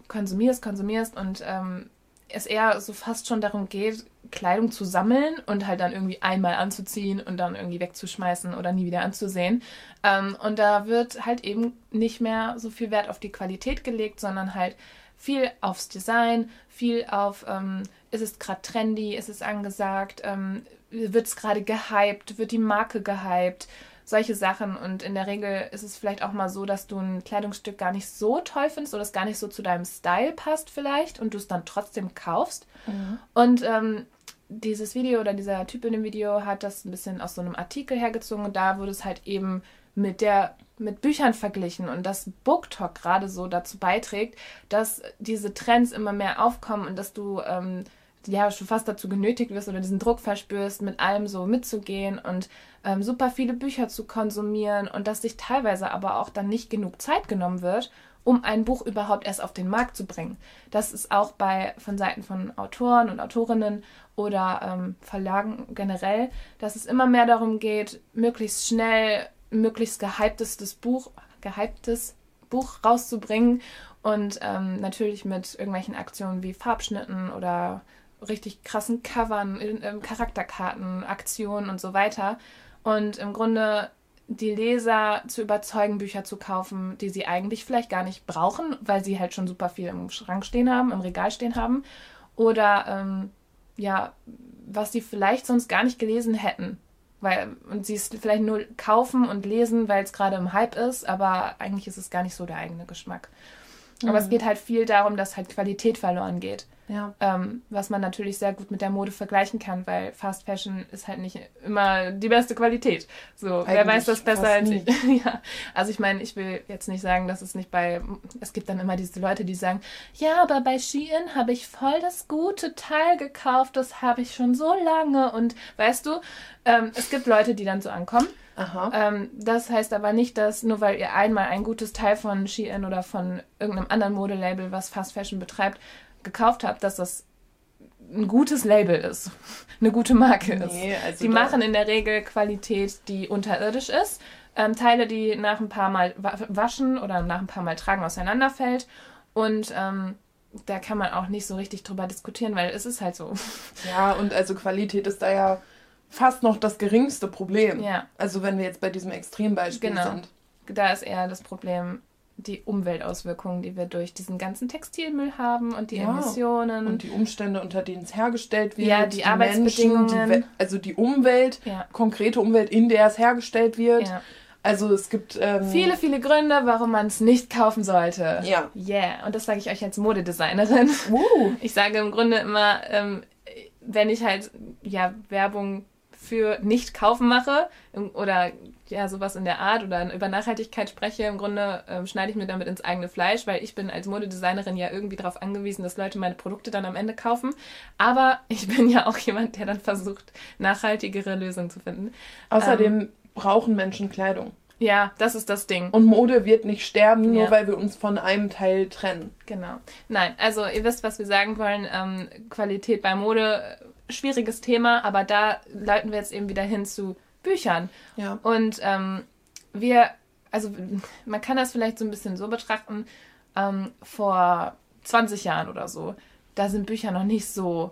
konsumierst, konsumierst und ähm, es eher so fast schon darum geht, Kleidung zu sammeln und halt dann irgendwie einmal anzuziehen und dann irgendwie wegzuschmeißen oder nie wieder anzusehen. Ähm, und da wird halt eben nicht mehr so viel Wert auf die Qualität gelegt, sondern halt viel aufs Design, viel auf, ähm, ist es gerade trendy, ist es angesagt, ähm, wird es gerade gehypt, wird die Marke gehypt, solche Sachen. Und in der Regel ist es vielleicht auch mal so, dass du ein Kleidungsstück gar nicht so toll findest oder es gar nicht so zu deinem Style passt vielleicht und du es dann trotzdem kaufst. Mhm. Und ähm, dieses Video oder dieser Typ in dem Video hat das ein bisschen aus so einem Artikel hergezogen und da wurde es halt eben mit der mit Büchern verglichen und dass BookTok gerade so dazu beiträgt, dass diese Trends immer mehr aufkommen und dass du ähm, ja schon fast dazu genötigt wirst oder diesen Druck verspürst, mit allem so mitzugehen und ähm, super viele Bücher zu konsumieren und dass sich teilweise aber auch dann nicht genug Zeit genommen wird, um ein Buch überhaupt erst auf den Markt zu bringen. Das ist auch bei von Seiten von Autoren und Autorinnen oder ähm, Verlagen generell, dass es immer mehr darum geht, möglichst schnell möglichst gehyptestes Buch, gehyptes Buch rauszubringen und ähm, natürlich mit irgendwelchen Aktionen wie Farbschnitten oder richtig krassen Covern, äh, Charakterkarten, Aktionen und so weiter. Und im Grunde die Leser zu überzeugen, Bücher zu kaufen, die sie eigentlich vielleicht gar nicht brauchen, weil sie halt schon super viel im Schrank stehen haben, im Regal stehen haben. Oder ähm, ja, was sie vielleicht sonst gar nicht gelesen hätten. Weil, und sie es vielleicht nur kaufen und lesen, weil es gerade im Hype ist, aber eigentlich ist es gar nicht so der eigene Geschmack. Aber mhm. es geht halt viel darum, dass halt Qualität verloren geht. Ja. Ähm, was man natürlich sehr gut mit der Mode vergleichen kann, weil Fast Fashion ist halt nicht immer die beste Qualität. So, Eigentlich wer weiß das besser als ich. ja. Also ich meine, ich will jetzt nicht sagen, dass es nicht bei. Es gibt dann immer diese Leute, die sagen, ja, aber bei Shein habe ich voll das gute Teil gekauft, das habe ich schon so lange. Und weißt du, ähm, es gibt Leute, die dann so ankommen. Ähm, das heißt aber nicht, dass nur weil ihr einmal ein gutes Teil von Shein oder von irgendeinem anderen Modelabel, was Fast Fashion betreibt, gekauft habt, dass das ein gutes Label ist, eine gute Marke ist. Nee, also die machen in der Regel Qualität, die unterirdisch ist. Ähm, Teile, die nach ein paar Mal waschen oder nach ein paar Mal tragen auseinanderfällt. Und ähm, da kann man auch nicht so richtig drüber diskutieren, weil es ist halt so. Ja, und also Qualität ist da ja fast noch das geringste Problem. Ja. Also wenn wir jetzt bei diesem Extrembeispiel genau. sind. Da ist eher das Problem, die Umweltauswirkungen, die wir durch diesen ganzen Textilmüll haben und die ja, Emissionen. Und die Umstände, unter denen es hergestellt wird. Ja, die, die Arbeitsbedingungen. Menschen, die, also die Umwelt, ja. konkrete Umwelt, in der es hergestellt wird. Ja. Also es gibt ähm, viele, viele Gründe, warum man es nicht kaufen sollte. Ja. Yeah. Und das sage ich euch als Modedesignerin. Uh. Ich sage im Grunde immer, ähm, wenn ich halt ja Werbung für nicht kaufen mache oder ja sowas in der Art oder über Nachhaltigkeit spreche, im Grunde ähm, schneide ich mir damit ins eigene Fleisch, weil ich bin als Modedesignerin ja irgendwie darauf angewiesen, dass Leute meine Produkte dann am Ende kaufen. Aber ich bin ja auch jemand, der dann versucht, nachhaltigere Lösungen zu finden. Außerdem ähm, brauchen Menschen Kleidung. Ja, das ist das Ding. Und Mode wird nicht sterben, nur ja. weil wir uns von einem Teil trennen. Genau. Nein, also ihr wisst, was wir sagen wollen. Ähm, Qualität bei Mode, schwieriges Thema, aber da leiten wir jetzt eben wieder hin zu Büchern. Ja. Und ähm, wir, also man kann das vielleicht so ein bisschen so betrachten, ähm, vor 20 Jahren oder so, da sind Bücher noch nicht so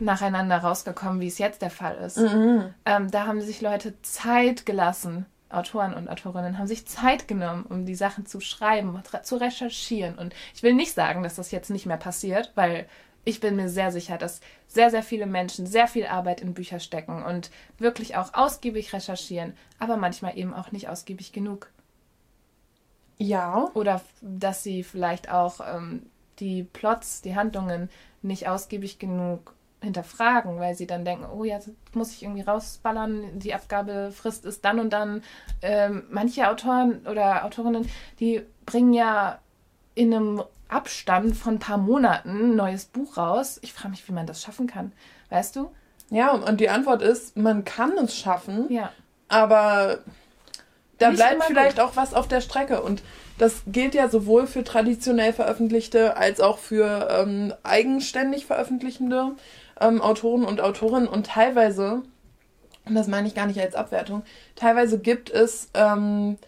nacheinander rausgekommen, wie es jetzt der Fall ist. Mhm. Ähm, da haben sich Leute Zeit gelassen, Autoren und Autorinnen haben sich Zeit genommen, um die Sachen zu schreiben, zu recherchieren. Und ich will nicht sagen, dass das jetzt nicht mehr passiert, weil ich bin mir sehr sicher, dass sehr, sehr viele Menschen sehr viel Arbeit in Bücher stecken und wirklich auch ausgiebig recherchieren, aber manchmal eben auch nicht ausgiebig genug. Ja. Oder dass sie vielleicht auch ähm, die Plots, die Handlungen nicht ausgiebig genug hinterfragen, weil sie dann denken, oh ja, muss ich irgendwie rausballern, die Abgabefrist ist dann und dann. Ähm, manche Autoren oder Autorinnen, die bringen ja in einem Abstand von ein paar Monaten ein neues Buch raus. Ich frage mich, wie man das schaffen kann. Weißt du? Ja, und die Antwort ist, man kann es schaffen, ja. aber da Nicht bleibt vielleicht gut. auch was auf der Strecke. Und das gilt ja sowohl für traditionell veröffentlichte als auch für ähm, eigenständig veröffentlichende ähm, Autoren und Autorinnen. Und teilweise, und das meine ich gar nicht als Abwertung, teilweise gibt es ähm,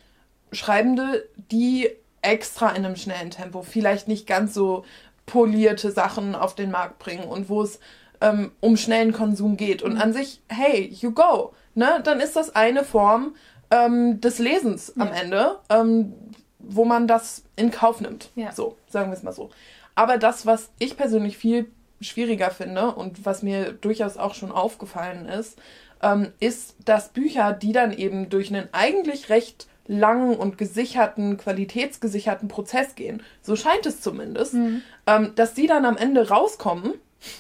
Schreibende, die extra in einem schnellen Tempo vielleicht nicht ganz so polierte Sachen auf den Markt bringen und wo es ähm, um schnellen Konsum geht. Und mhm. an sich, hey, you go. Ne? Dann ist das eine Form ähm, des Lesens am ja. Ende, ähm, wo man das in Kauf nimmt. Ja. So, sagen wir es mal so. Aber das, was ich persönlich viel schwieriger finde und was mir durchaus auch schon aufgefallen ist, ähm, ist, dass Bücher, die dann eben durch einen eigentlich recht langen und gesicherten, qualitätsgesicherten Prozess gehen, so scheint es zumindest, mhm. ähm, dass die dann am Ende rauskommen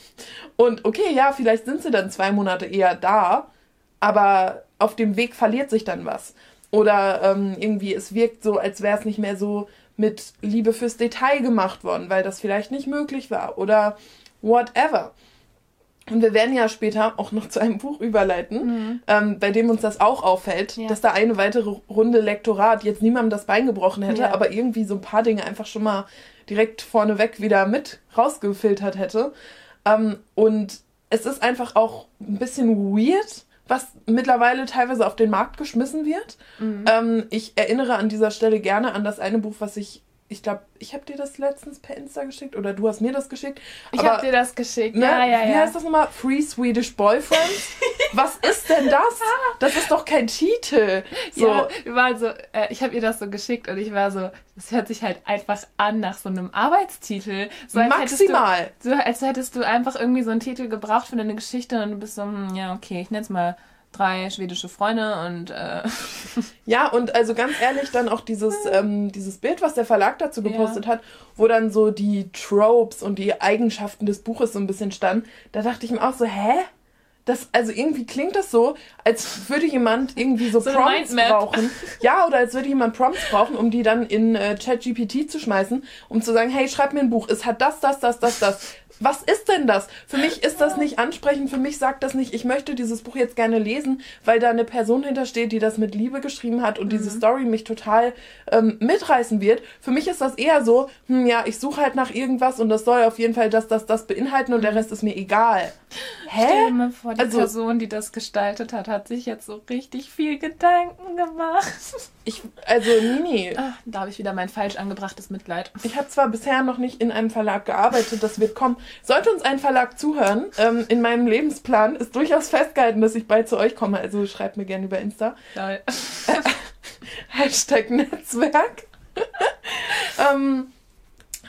und okay, ja, vielleicht sind sie dann zwei Monate eher da, aber auf dem Weg verliert sich dann was. Oder ähm, irgendwie es wirkt so, als wäre es nicht mehr so mit Liebe fürs Detail gemacht worden, weil das vielleicht nicht möglich war oder whatever. Und wir werden ja später auch noch zu einem Buch überleiten, mhm. ähm, bei dem uns das auch auffällt, ja. dass da eine weitere Runde Lektorat jetzt niemandem das Bein gebrochen hätte, ja. aber irgendwie so ein paar Dinge einfach schon mal direkt vorneweg wieder mit rausgefiltert hätte. Ähm, und es ist einfach auch ein bisschen weird, was mittlerweile teilweise auf den Markt geschmissen wird. Mhm. Ähm, ich erinnere an dieser Stelle gerne an das eine Buch, was ich ich glaube, ich habe dir das letztens per Insta geschickt oder du hast mir das geschickt. Ich habe dir das geschickt, ne, ja, ja, ja. Wie heißt das nochmal? Free Swedish Boyfriend? Was ist denn das? Das ist doch kein Titel. So. Ja, war so, äh, ich habe ihr das so geschickt und ich war so, das hört sich halt einfach an nach so einem Arbeitstitel. So, als Maximal. Du, so als hättest du einfach irgendwie so einen Titel gebraucht für deine Geschichte und du bist so, hm, ja, okay, ich nenne es mal drei schwedische Freunde und äh ja und also ganz ehrlich dann auch dieses ähm, dieses Bild was der Verlag dazu gepostet ja. hat wo dann so die Tropes und die Eigenschaften des Buches so ein bisschen standen da dachte ich mir auch so hä das, also irgendwie klingt das so, als würde jemand irgendwie so, so Prompts brauchen. Ja, oder als würde jemand Prompts brauchen, um die dann in äh, ChatGPT zu schmeißen, um zu sagen, hey, schreib mir ein Buch. Es hat das, das, das, das, das was ist denn das? Für mich ist das nicht ansprechend, für mich sagt das nicht, ich möchte dieses Buch jetzt gerne lesen, weil da eine Person hintersteht, die das mit Liebe geschrieben hat und mhm. diese Story mich total ähm, mitreißen wird. Für mich ist das eher so, hm, ja, ich suche halt nach irgendwas und das soll auf jeden Fall das, das, das beinhalten und der mhm. Rest ist mir egal. Hä? Stell mir vor, die also, Person, die das gestaltet hat, hat sich jetzt so richtig viel Gedanken gemacht. Ich, also, nee. Ach, da habe ich wieder mein falsch angebrachtes Mitleid. Ich habe zwar bisher noch nicht in einem Verlag gearbeitet, das wird kommen. Sollte uns ein Verlag zuhören, ähm, in meinem Lebensplan ist durchaus festgehalten, dass ich bald zu euch komme. Also schreibt mir gerne über Insta. Geil. Hashtag Netzwerk. ähm,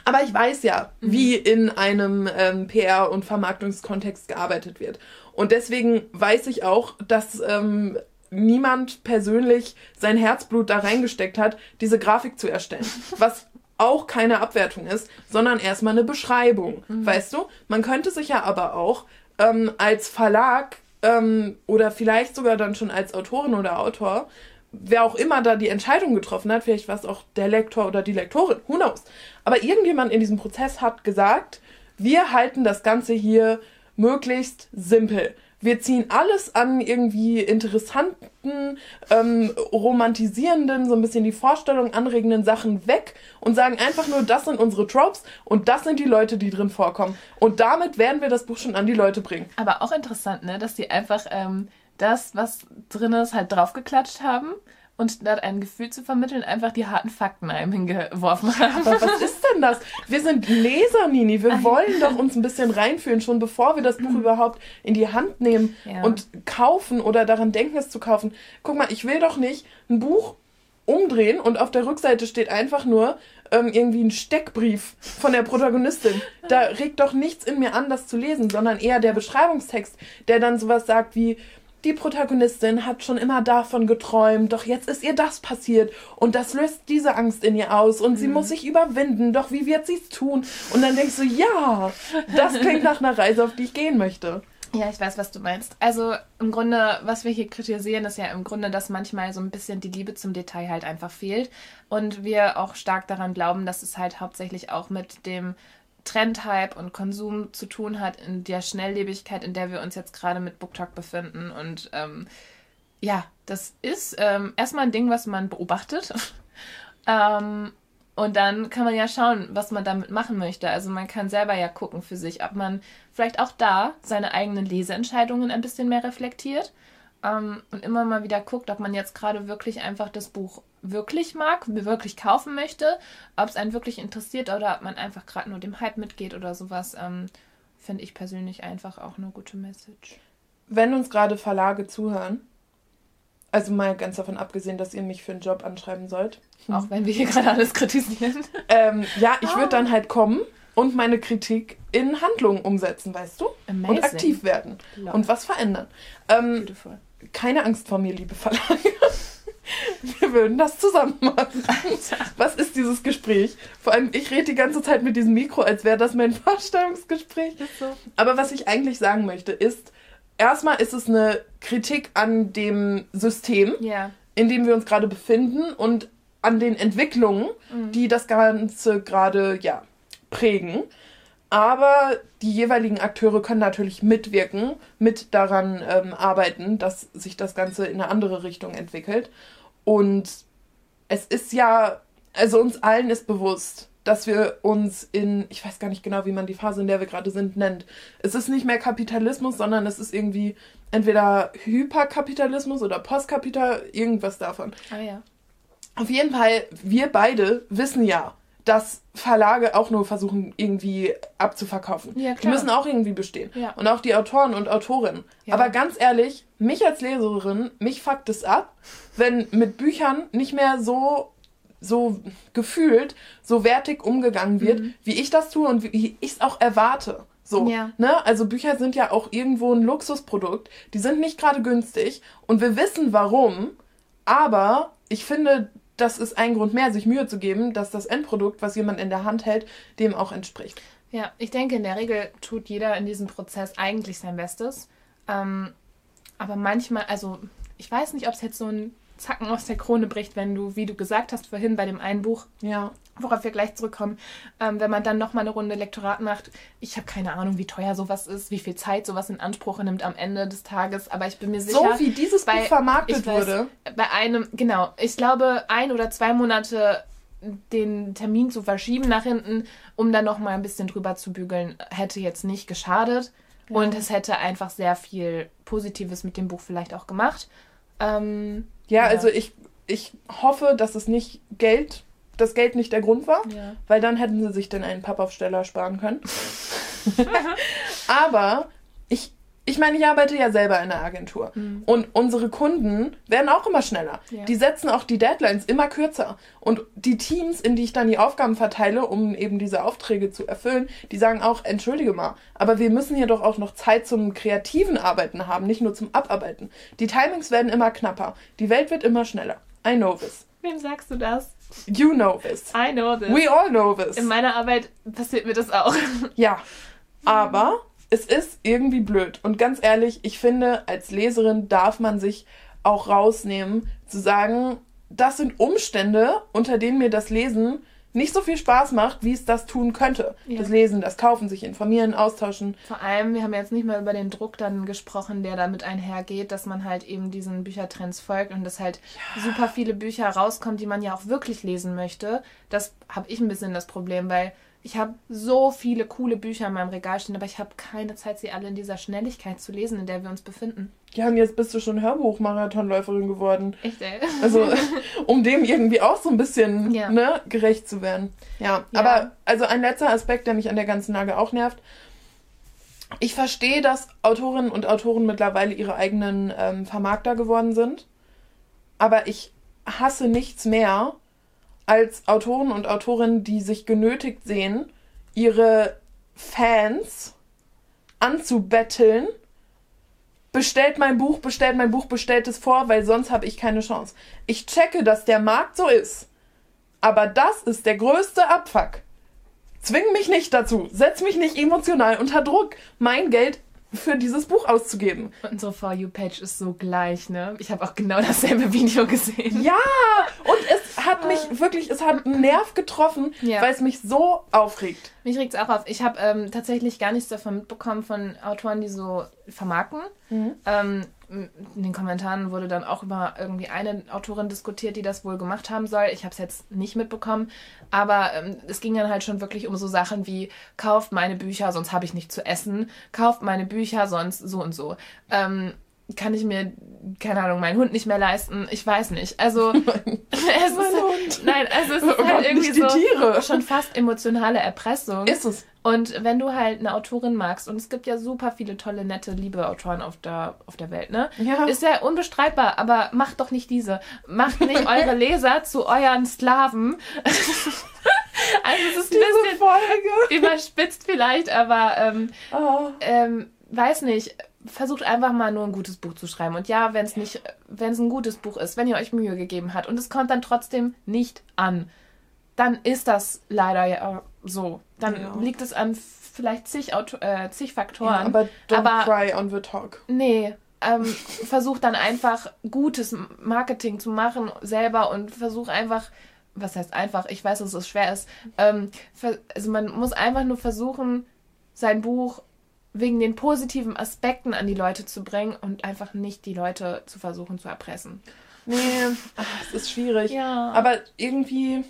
aber ich weiß ja, mhm. wie in einem ähm, PR- und Vermarktungskontext gearbeitet wird. Und deswegen weiß ich auch, dass ähm, niemand persönlich sein Herzblut da reingesteckt hat, diese Grafik zu erstellen. Was auch keine Abwertung ist, sondern erstmal eine Beschreibung. Mhm. Weißt du? Man könnte sich ja aber auch ähm, als Verlag ähm, oder vielleicht sogar dann schon als Autorin oder Autor, wer auch immer da die Entscheidung getroffen hat, vielleicht war es auch der Lektor oder die Lektorin, who knows. Aber irgendjemand in diesem Prozess hat gesagt, wir halten das Ganze hier möglichst simpel wir ziehen alles an irgendwie interessanten, ähm, romantisierenden, so ein bisschen die Vorstellung anregenden Sachen weg und sagen einfach nur, das sind unsere Tropes und das sind die Leute, die drin vorkommen. Und damit werden wir das Buch schon an die Leute bringen. Aber auch interessant, ne, dass die einfach ähm, das, was drin ist, halt draufgeklatscht haben und statt ein Gefühl zu vermitteln, einfach die harten Fakten einem hingeworfen haben. Aber was ist denn das? Wir sind Leser, Nini. Wir wollen doch uns ein bisschen reinfühlen, schon bevor wir das Buch mhm. überhaupt in die Hand nehmen ja. und kaufen oder daran denken, es zu kaufen. Guck mal, ich will doch nicht ein Buch umdrehen und auf der Rückseite steht einfach nur ähm, irgendwie ein Steckbrief von der Protagonistin. Da regt doch nichts in mir an, das zu lesen, sondern eher der Beschreibungstext, der dann sowas sagt wie, die Protagonistin hat schon immer davon geträumt, doch jetzt ist ihr das passiert und das löst diese Angst in ihr aus und mhm. sie muss sich überwinden, doch wie wird sie es tun? Und dann denkst du, ja, das klingt nach einer Reise, auf die ich gehen möchte. Ja, ich weiß, was du meinst. Also im Grunde, was wir hier kritisieren, ist ja im Grunde, dass manchmal so ein bisschen die Liebe zum Detail halt einfach fehlt und wir auch stark daran glauben, dass es halt hauptsächlich auch mit dem Trendhype und Konsum zu tun hat in der Schnelllebigkeit, in der wir uns jetzt gerade mit BookTok befinden. Und ähm, ja, das ist ähm, erstmal ein Ding, was man beobachtet. ähm, und dann kann man ja schauen, was man damit machen möchte. Also man kann selber ja gucken für sich, ob man vielleicht auch da seine eigenen Leseentscheidungen ein bisschen mehr reflektiert ähm, und immer mal wieder guckt, ob man jetzt gerade wirklich einfach das Buch wirklich mag, wirklich kaufen möchte, ob es einen wirklich interessiert oder ob man einfach gerade nur dem Hype mitgeht oder sowas, ähm, finde ich persönlich einfach auch eine gute Message. Wenn uns gerade Verlage zuhören, also mal ganz davon abgesehen, dass ihr mich für einen Job anschreiben sollt. Auch wenn wir hier gerade alles kritisieren. Ähm, ja, ich würde dann halt kommen und meine Kritik in Handlungen umsetzen, weißt du? Amazing. Und aktiv werden Love. und was verändern. Ähm, Beautiful. keine Angst vor mir, liebe Verlage. Wir würden das zusammen machen. Was ist dieses Gespräch? Vor allem, ich rede die ganze Zeit mit diesem Mikro, als wäre das mein Vorstellungsgespräch. So. Aber was ich eigentlich sagen möchte, ist, erstmal ist es eine Kritik an dem System, Ja. in dem wir uns gerade befinden und an den Entwicklungen, die das Ganze gerade ja, prägen. Aber die jeweiligen Akteure können natürlich mitwirken, mit daran ähm, arbeiten, dass sich das Ganze in eine andere Richtung entwickelt. Und es ist ja, also uns allen ist bewusst, dass wir uns in, ich weiß gar nicht genau, wie man die Phase, in der wir gerade sind, nennt. Es ist nicht mehr Kapitalismus, sondern es ist irgendwie entweder Hyperkapitalismus oder Postkapital, irgendwas davon. Ah ja. Auf jeden Fall, wir beide wissen ja, dass Verlage auch nur versuchen, irgendwie abzuverkaufen. Ja, die klar. müssen auch irgendwie bestehen. Ja. Und auch die Autoren und Autorinnen. Ja. Aber ganz ehrlich, mich als Leserin, mich fuckt es ab, wenn mit Büchern nicht mehr so, so gefühlt, so wertig umgegangen wird, wie ich das tue und wie ich es auch erwarte. So, Ja. ne? Also Bücher sind ja auch irgendwo ein Luxusprodukt. Die sind nicht gerade günstig und wir wissen warum, aber ich finde, das ist ein Grund mehr, sich Mühe zu geben, dass das Endprodukt, was jemand in der Hand hält, dem auch entspricht. Ja, ich denke, in der Regel tut jeder in diesem Prozess eigentlich sein Bestes. Ähm, aber manchmal, also ich weiß nicht, ob es jetzt so ein Zacken aus der Krone bricht, wenn du, wie du gesagt hast vorhin bei dem einen Buch, Ja. Worauf wir gleich zurückkommen, ähm, wenn man dann nochmal eine Runde Lektorat macht. Ich habe keine Ahnung, wie teuer sowas ist, wie viel Zeit sowas in Anspruch nimmt am Ende des Tages, aber ich bin mir sicher. So wie dieses Buch vermarktet weiß, wurde. Bei einem, genau, ich glaube, ein oder zwei Monate den Termin zu verschieben nach hinten, um dann nochmal ein bisschen drüber zu bügeln, hätte jetzt nicht geschadet. Und es hätte einfach sehr viel Positives mit dem Buch vielleicht auch gemacht. Ähm, Ja, Ja. also ich, ich hoffe, dass es nicht Geld, das Geld nicht der Grund war, ja. weil dann hätten sie sich den einen Pappaufsteller sparen können. Aber ich, ich meine, ich arbeite ja selber in einer Agentur. Und unsere Kunden werden auch immer schneller. Ja. Die setzen auch die Deadlines immer kürzer. Und die Teams, in die ich dann die Aufgaben verteile, um eben diese Aufträge zu erfüllen, die sagen auch, entschuldige mal, aber wir müssen hier doch auch noch Zeit zum kreativen Arbeiten haben, nicht nur zum Abarbeiten. Die Timings werden immer knapper. Die Welt wird immer schneller. I know this. Wem sagst du das? You know this. I know this. We all know this. In meiner Arbeit passiert mir das auch. Ja, aber es ist irgendwie blöd. Und ganz ehrlich, ich finde, als Leserin darf man sich auch rausnehmen, zu sagen, das sind Umstände, unter denen mir das Lesen nicht so viel Spaß macht, wie es das tun könnte. Ja. Das Lesen, das Kaufen, sich informieren, austauschen. Vor allem, wir haben jetzt nicht mal über den Druck dann gesprochen, der damit einhergeht, dass man halt eben diesen Büchertrends folgt und dass halt super viele Bücher rauskommen, die man ja auch wirklich lesen möchte. Das habe ich ein bisschen das Problem, weil ich habe so viele coole Bücher in meinem Regal stehen, aber ich habe keine Zeit, sie alle in dieser Schnelligkeit zu lesen, in der wir uns befinden. Ja, und jetzt bist du schon Hörbuchmarathonläuferin geworden. Echt, ey. Also, um dem irgendwie auch so ein bisschen Ja. ne, gerecht zu werden. Ja, Ja. aber also ein letzter Aspekt, der mich an der ganzen Lage auch nervt. Ich verstehe, dass Autorinnen und Autoren mittlerweile ihre eigenen ähm, Vermarkter geworden sind. Aber ich hasse nichts mehr als Autoren und Autorinnen, die sich genötigt sehen, ihre Fans anzubetteln. Bestellt mein Buch, bestellt mein Buch, bestellt es vor, weil sonst habe ich keine Chance. Ich checke, dass der Markt so ist. Aber das ist der größte Abfuck. Zwing mich nicht dazu. Setz mich nicht emotional unter Druck, mein Geld für dieses Buch auszugeben. Unsere For You-Page ist so gleich, ne? Ich habe auch genau dasselbe Video gesehen. Ja, und es hat mich wirklich, es hat einen Nerv getroffen, Ja. weil es mich so aufregt. Mich regt's auch auf. Ich habe ähm, tatsächlich gar nichts davon mitbekommen von Autoren, die so vermarkten. Ähm, in den Kommentaren wurde dann auch über irgendwie eine Autorin diskutiert, die das wohl gemacht haben soll. Ich habe es jetzt nicht mitbekommen, aber ähm, es ging dann halt schon wirklich um so Sachen wie kauft meine Bücher, sonst habe ich nicht zu essen. Kauft meine Bücher, sonst so und so. Ähm, kann ich mir, keine Ahnung, meinen Hund nicht mehr leisten? Ich weiß nicht. Also, es ist, Hund. nein, also es Oh ist halt Gott, irgendwie nicht die so Tiere. schon fast emotionale Erpressung. Ist es. Und wenn du halt eine Autorin magst, und es gibt ja super viele tolle, nette, liebe Autoren auf der, auf der Welt, ne? Ja. Ist ja unbestreitbar, aber macht doch nicht diese. Macht nicht eure Leser zu euren Sklaven. Also es ist ein bisschen Folge. überspitzt vielleicht, aber ähm, oh. ähm, weiß nicht. Versucht einfach mal nur ein gutes Buch zu schreiben. Und ja, wenn es nicht, wenn es ein gutes Buch ist, wenn ihr euch Mühe gegeben habt und es kommt dann trotzdem nicht an, dann ist das leider ja so. Dann ja. liegt es an vielleicht zig, Auto äh, zig Faktoren. Ja, aber don't aber, cry on the talk. Nee, ähm, versuch dann einfach gutes Marketing zu machen selber und versuch einfach, was heißt einfach, ich weiß, dass es schwer ist, ähm, also man muss einfach nur versuchen, sein Buch wegen den positiven Aspekten an die Leute zu bringen und einfach nicht die Leute zu versuchen zu erpressen. Nee, es ist schwierig. Ja. Aber irgendwie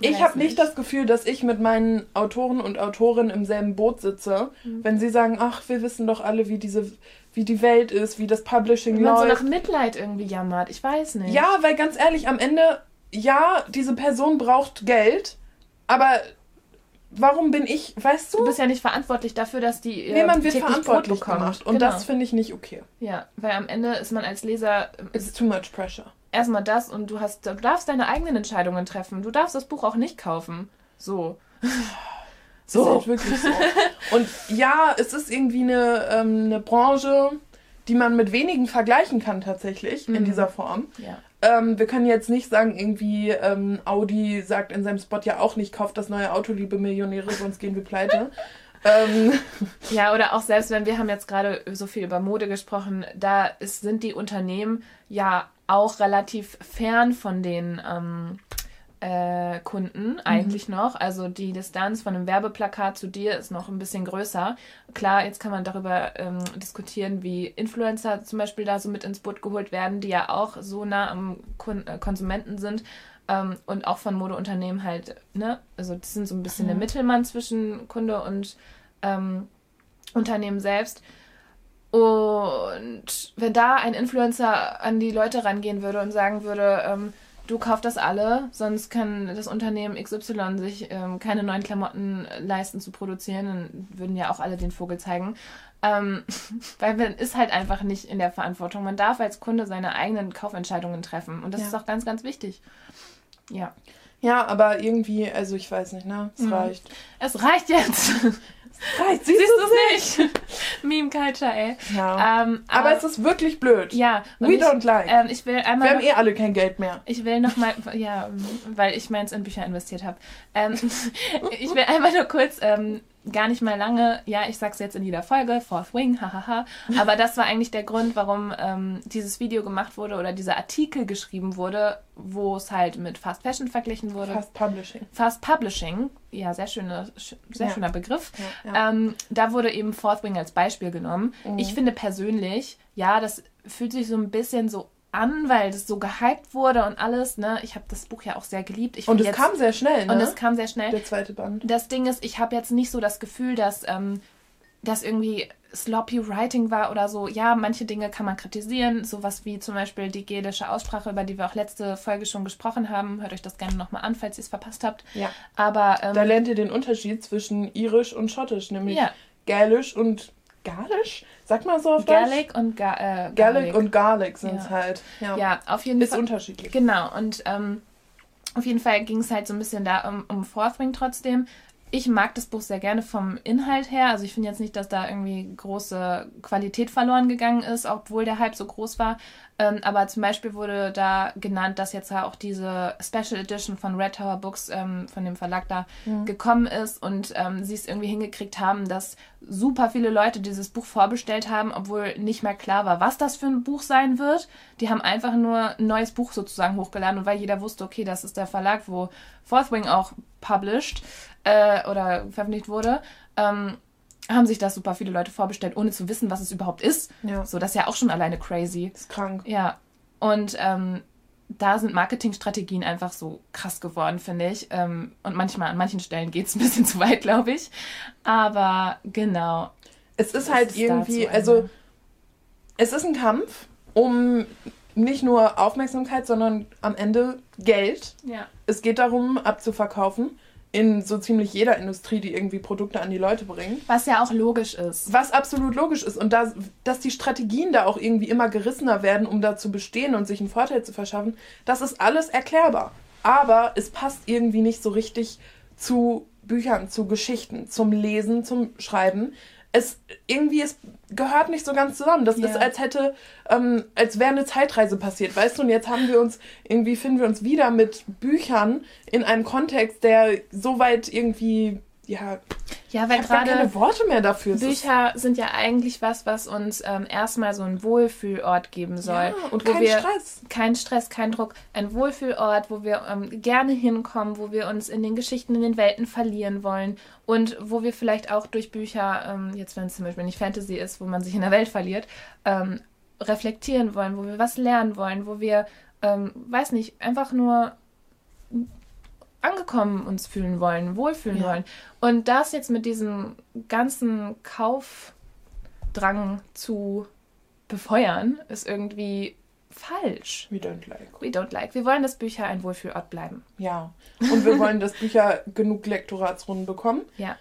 ich habe nicht das Gefühl, dass ich mit meinen Autoren und Autorinnen im selben Boot sitze, mhm. wenn sie sagen, ach, wir wissen doch alle, wie diese, wie die Welt ist, wie das Publishing wenn läuft. Wenn man so nach Mitleid irgendwie jammert, ich weiß nicht. Ja, weil ganz ehrlich, am Ende, ja, diese Person braucht Geld, aber warum bin ich, weißt du? Du bist ja nicht verantwortlich dafür, dass die Nee, man wird verantwortlich gemacht und genau. das finde ich nicht okay. Ja, weil am Ende ist man als Leser It's too much pressure erstmal das und du hast, du darfst deine eigenen Entscheidungen treffen. Du darfst das Buch auch nicht kaufen. So. So. Halt wirklich so. Und ja, es ist irgendwie eine, ähm, eine Branche, die man mit wenigen vergleichen kann tatsächlich mhm. in dieser Form. Ja. Ähm, wir können jetzt nicht sagen, irgendwie ähm, Audi sagt in seinem Spot ja auch nicht, kauft das neue Auto, liebe Millionäre, sonst gehen wir pleite. ähm. Ja, oder auch selbst wenn wir haben jetzt gerade so viel über Mode gesprochen, da ist, sind die Unternehmen ja auch relativ fern von den ähm, äh, Kunden eigentlich mhm. noch. Also die Distanz von einem Werbeplakat zu dir ist noch ein bisschen größer. Klar, jetzt kann man darüber ähm, diskutieren, wie Influencer zum Beispiel da so mit ins Boot geholt werden, die ja auch so nah am Kun äh, Konsumenten sind. Ähm, und auch von Modeunternehmen halt, ne? Also die sind so ein bisschen mhm. der Mittelmann zwischen Kunde und ähm, Unternehmen selbst. Und wenn da ein Influencer an die Leute rangehen würde und sagen würde, ähm, du kaufst das alle, sonst kann das Unternehmen XY sich ähm, keine neuen Klamotten leisten zu produzieren, dann würden ja auch alle den Vogel zeigen. Ähm, weil man ist halt einfach nicht in der Verantwortung. Man darf als Kunde seine eigenen Kaufentscheidungen treffen. Und das ja. ist auch ganz, ganz wichtig. Ja. Ja, aber irgendwie, also ich weiß nicht, ne? Es mhm. reicht. Es reicht jetzt. Reicht, siehst, siehst du nicht? Meme Culture, ey. Ja. Ähm, aber, aber, es ist wirklich blöd. Ja. We ich, don't like. Ähm, ich will einmal Wir haben eh alle kein Geld mehr. Ich will nochmal, ja, weil ich meins in Bücher investiert habe. Ähm, ich will einmal nur kurz ähm, gar nicht mal lange, ja, ich sag's jetzt in jeder Folge, Fourth Wing, hahaha. Aber das war eigentlich der Grund, warum ähm, dieses Video gemacht wurde oder dieser Artikel geschrieben wurde, wo es halt mit Fast Fashion verglichen wurde. Fast Publishing. Fast Publishing, ja, sehr, schöne, sehr ja. schöner Begriff. Ja, ja. Ähm, da wurde eben Fourth Wing als Beispiel genommen. Mhm. Ich finde persönlich, ja, das fühlt sich so ein bisschen so an, weil das so gehypt wurde und alles. Ne? Ich habe das Buch ja auch sehr geliebt. Ich und es kam sehr schnell, ne? Und es kam sehr schnell. Der zweite Band. Das Ding ist, ich habe jetzt nicht so das Gefühl, dass ähm, das irgendwie sloppy Writing war oder so. Ja, manche Dinge kann man kritisieren, sowas wie zum Beispiel die gelische Aussprache, über die wir auch letzte Folge schon gesprochen haben. Hört euch das gerne nochmal an, falls ihr es verpasst habt. Ja. Aber ähm, da lernt ihr den Unterschied zwischen irisch und schottisch, nämlich ja. gälisch und Galisch? Sag mal so auf Gaelic Deutsch. und Ga äh, Gaelic. und Garlic sind es ja. halt. Ja. ja, auf jeden Fall. Ist unterschiedlich. Genau, und ähm, auf jeden Fall ging es halt so ein bisschen da um, um Forthwing trotzdem. Ich mag das Buch sehr gerne vom Inhalt her. Also ich finde jetzt nicht, dass da irgendwie große Qualität verloren gegangen ist, obwohl der Hype so groß war. Ähm, aber zum Beispiel wurde da genannt, dass jetzt auch diese Special Edition von Red Tower Books, ähm, von dem Verlag da, mhm. gekommen ist und ähm, sie es irgendwie hingekriegt haben, dass super viele Leute dieses Buch vorbestellt haben, obwohl nicht mehr klar war, was das für ein Buch sein wird. Die haben einfach nur ein neues Buch sozusagen hochgeladen und weil jeder wusste, okay, das ist der Verlag, wo Fourthwing auch published äh, oder veröffentlicht wurde, ähm, haben sich das super viele Leute vorbestellt, ohne zu wissen, was es überhaupt ist. Ja. So, das ist ja auch schon alleine crazy. Das ist krank. Ja. Und ähm, da sind Marketingstrategien einfach so krass geworden, finde ich. Ähm, und manchmal, an manchen Stellen geht es ein bisschen zu weit, glaube ich. Aber genau. Es ist halt ist irgendwie, also es ist ein Kampf um nicht nur Aufmerksamkeit, sondern am Ende Geld. Ja. Es geht darum, abzuverkaufen in so ziemlich jeder Industrie, die irgendwie Produkte an die Leute bringt. Was ja auch logisch ist. Was absolut logisch ist. Und das, dass die Strategien da auch irgendwie immer gerissener werden, um da zu bestehen und sich einen Vorteil zu verschaffen, das ist alles erklärbar. aber es passt irgendwie nicht so richtig zu Büchern, zu Geschichten, zum Lesen, zum Schreiben. Es irgendwie, es gehört nicht so ganz zusammen. Das Ja. ist, als hätte, ähm, als wäre eine Zeitreise passiert, weißt du? Und jetzt haben wir uns, irgendwie finden wir uns wieder mit Büchern in einem Kontext, der so weit irgendwie, ja, Ja, weil gerade keine Worte mehr dafür. Bücher sind ja eigentlich was, was uns ähm, erstmal so einen Wohlfühlort geben soll. Ja, und wo kein wir, Stress. Kein Stress, kein Druck. Ein Wohlfühlort, wo wir ähm, gerne hinkommen, wo wir uns in den Geschichten, in den Welten verlieren wollen und wo wir vielleicht auch durch Bücher, ähm, jetzt wenn es zum Beispiel nicht Fantasy ist, wo man sich in der Welt verliert, ähm, reflektieren wollen, wo wir was lernen wollen, wo wir, ähm, weiß nicht, einfach nur angekommen uns fühlen wollen, wohlfühlen Ja. wollen. Und das jetzt mit diesem ganzen Kaufdrang zu befeuern, ist irgendwie falsch. We don't like. We don't like. Wir wollen, dass Bücher ein Wohlfühlort bleiben. Ja. Und wir wollen, dass Bücher genug Lektoratsrunden bekommen. Ja,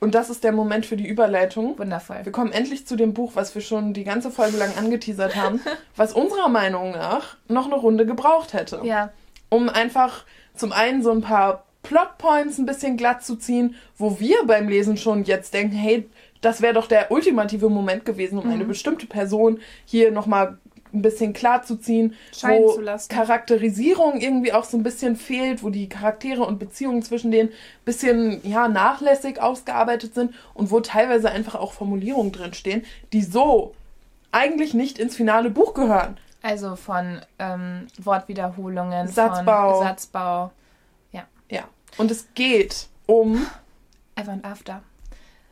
Und das ist der Moment für die Überleitung. wundervoll. Wir kommen endlich zu dem Buch, was wir schon die ganze Folge lang angeteasert haben, was unserer Meinung nach noch eine Runde gebraucht hätte. Ja, Um einfach zum einen so ein paar Plotpoints ein bisschen glatt zu ziehen, wo wir beim Lesen schon jetzt denken, hey, das wäre doch der ultimative Moment gewesen, um eine bestimmte Person hier nochmal ein bisschen klar zu ziehen, Scheinen wo zu. Charakterisierung irgendwie auch so ein bisschen fehlt, wo die Charaktere und Beziehungen zwischen denen ein bisschen ja, nachlässig ausgearbeitet sind und wo teilweise einfach auch Formulierungen drinstehen, die so eigentlich nicht ins finale Buch gehören. Also von ähm, Wortwiederholungen, Satzbau. von Satzbau. Ja. Und es geht um Ever and After.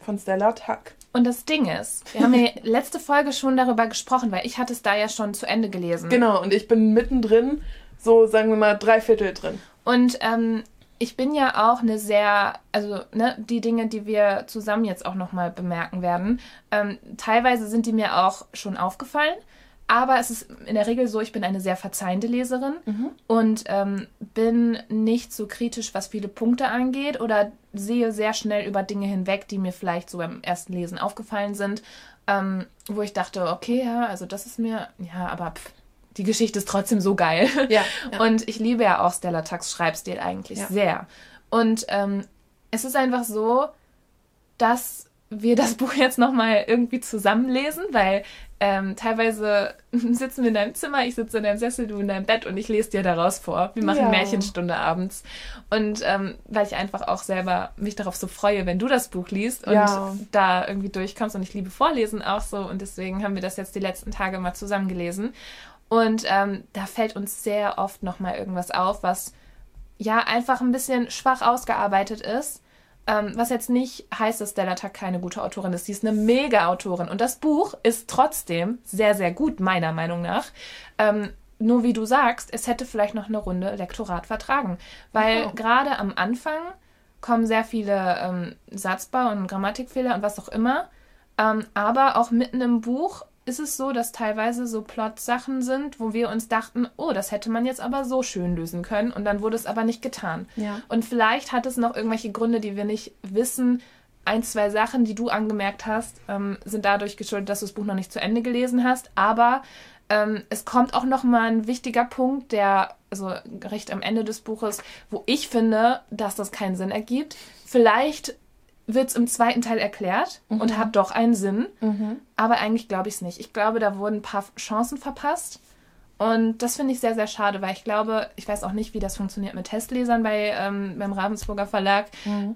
von Stella Tuck. Und das Ding ist, wir haben ja letzte Folge schon darüber gesprochen, weil ich hatte es da ja schon zu Ende gelesen. Genau, und ich bin mittendrin, so sagen wir mal drei Viertel drin. Und ähm, ich bin ja auch eine sehr, also ne, die Dinge, die wir zusammen jetzt auch nochmal bemerken werden, ähm, teilweise sind die mir auch schon aufgefallen. Aber es ist in der Regel so, ich bin eine sehr verzeihende Leserin und ähm, bin nicht so kritisch, was viele Punkte angeht oder sehe sehr schnell über Dinge hinweg, die mir vielleicht so beim ersten Lesen aufgefallen sind, ähm, wo ich dachte, okay, ja, also das ist mir, ja, aber pff, die Geschichte ist trotzdem so geil. Ja, ja. Und ich liebe ja auch Stella Tucks Schreibstil eigentlich Ja. sehr. Und ähm, es ist einfach so, dass wir das Buch jetzt nochmal irgendwie zusammenlesen, weil ähm, teilweise sitzen wir in deinem Zimmer, ich sitze in deinem Sessel, du in deinem Bett und ich lese dir daraus vor. Wir machen Ja. Märchenstunde abends. Und ähm, weil ich einfach auch selber mich darauf so freue, wenn du das Buch liest und Ja. da irgendwie durchkommst und ich liebe Vorlesen auch so und deswegen haben wir das jetzt die letzten Tage mal zusammen gelesen. Und ähm, da fällt uns sehr oft nochmal irgendwas auf, was ja einfach ein bisschen schwach ausgearbeitet ist. Ähm, was jetzt nicht heißt, dass Stella Tuck keine gute Autorin ist. Sie ist eine Mega-Autorin. Und das Buch ist trotzdem sehr, sehr gut, meiner Meinung nach. Ähm, nur wie du sagst, es hätte vielleicht noch eine Runde Lektorat vertragen. Weil Oh. gerade am Anfang kommen sehr viele ähm, Satzbau- und Grammatikfehler und was auch immer. Ähm, aber auch mitten im Buch ist es so, dass teilweise so Plot-Sachen sind, wo wir uns dachten, oh, das hätte man jetzt aber so schön lösen können und dann wurde es aber nicht getan. Ja. Und vielleicht hat es noch irgendwelche Gründe, die wir nicht wissen. Ein, zwei Sachen, die du angemerkt hast, ähm, sind dadurch geschuldet, dass du das Buch noch nicht zu Ende gelesen hast. Aber ähm, es kommt auch noch mal ein wichtiger Punkt, der also recht am Ende des Buches, wo ich finde, dass das keinen Sinn ergibt. Vielleicht wird es im zweiten Teil erklärt und hat doch einen Sinn. Aber eigentlich glaube ich es nicht. Ich glaube, da wurden ein paar Chancen verpasst. Und das finde ich sehr, sehr schade, weil ich glaube, ich weiß auch nicht, wie das funktioniert mit Testlesern bei, ähm, beim Ravensburger Verlag.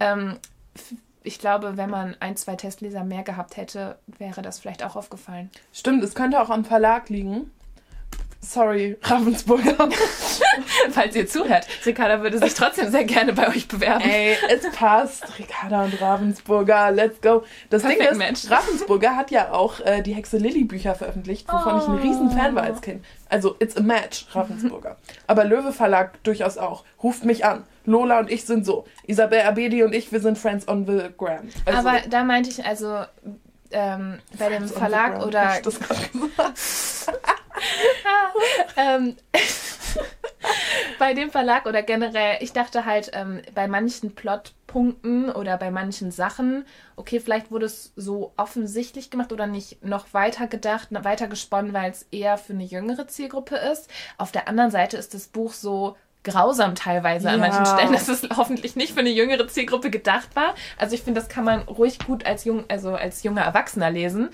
Ähm, f- ich glaube, wenn man ein, zwei Testleser mehr gehabt hätte, wäre das vielleicht auch aufgefallen. Stimmt, es könnte auch am Verlag liegen. Sorry, Ravensburger. Falls ihr zuhört, Ricarda würde sich trotzdem sehr gerne bei euch bewerben. Ey, es passt. Ricarda und Ravensburger, let's go. Das Perfect Ding ist, match. Ravensburger hat ja auch äh, die Hexe Lilly Bücher veröffentlicht, wovon ich ein riesen Fan war als Kind. Also, it's a match, Ravensburger. Aber Löwe Verlag durchaus auch. Ruft mich an. Lola und ich sind so. Isabel Abedi und ich, wir sind Friends on the Gram. Also, Aber da meinte ich also ähm, bei dem Verlag oder ich das ähm, bei dem Verlag oder generell, ich dachte halt ähm, bei manchen Plotpunkten oder bei manchen Sachen, okay, vielleicht wurde es so offensichtlich gemacht oder nicht noch weiter gedacht, weiter gesponnen, weil es eher für eine jüngere Zielgruppe ist. Auf der anderen Seite ist das Buch so grausam teilweise an Ja. manchen Stellen, dass es hoffentlich nicht für eine jüngere Zielgruppe gedacht war. Also ich finde, das kann man ruhig gut als jung, also als junger Erwachsener lesen.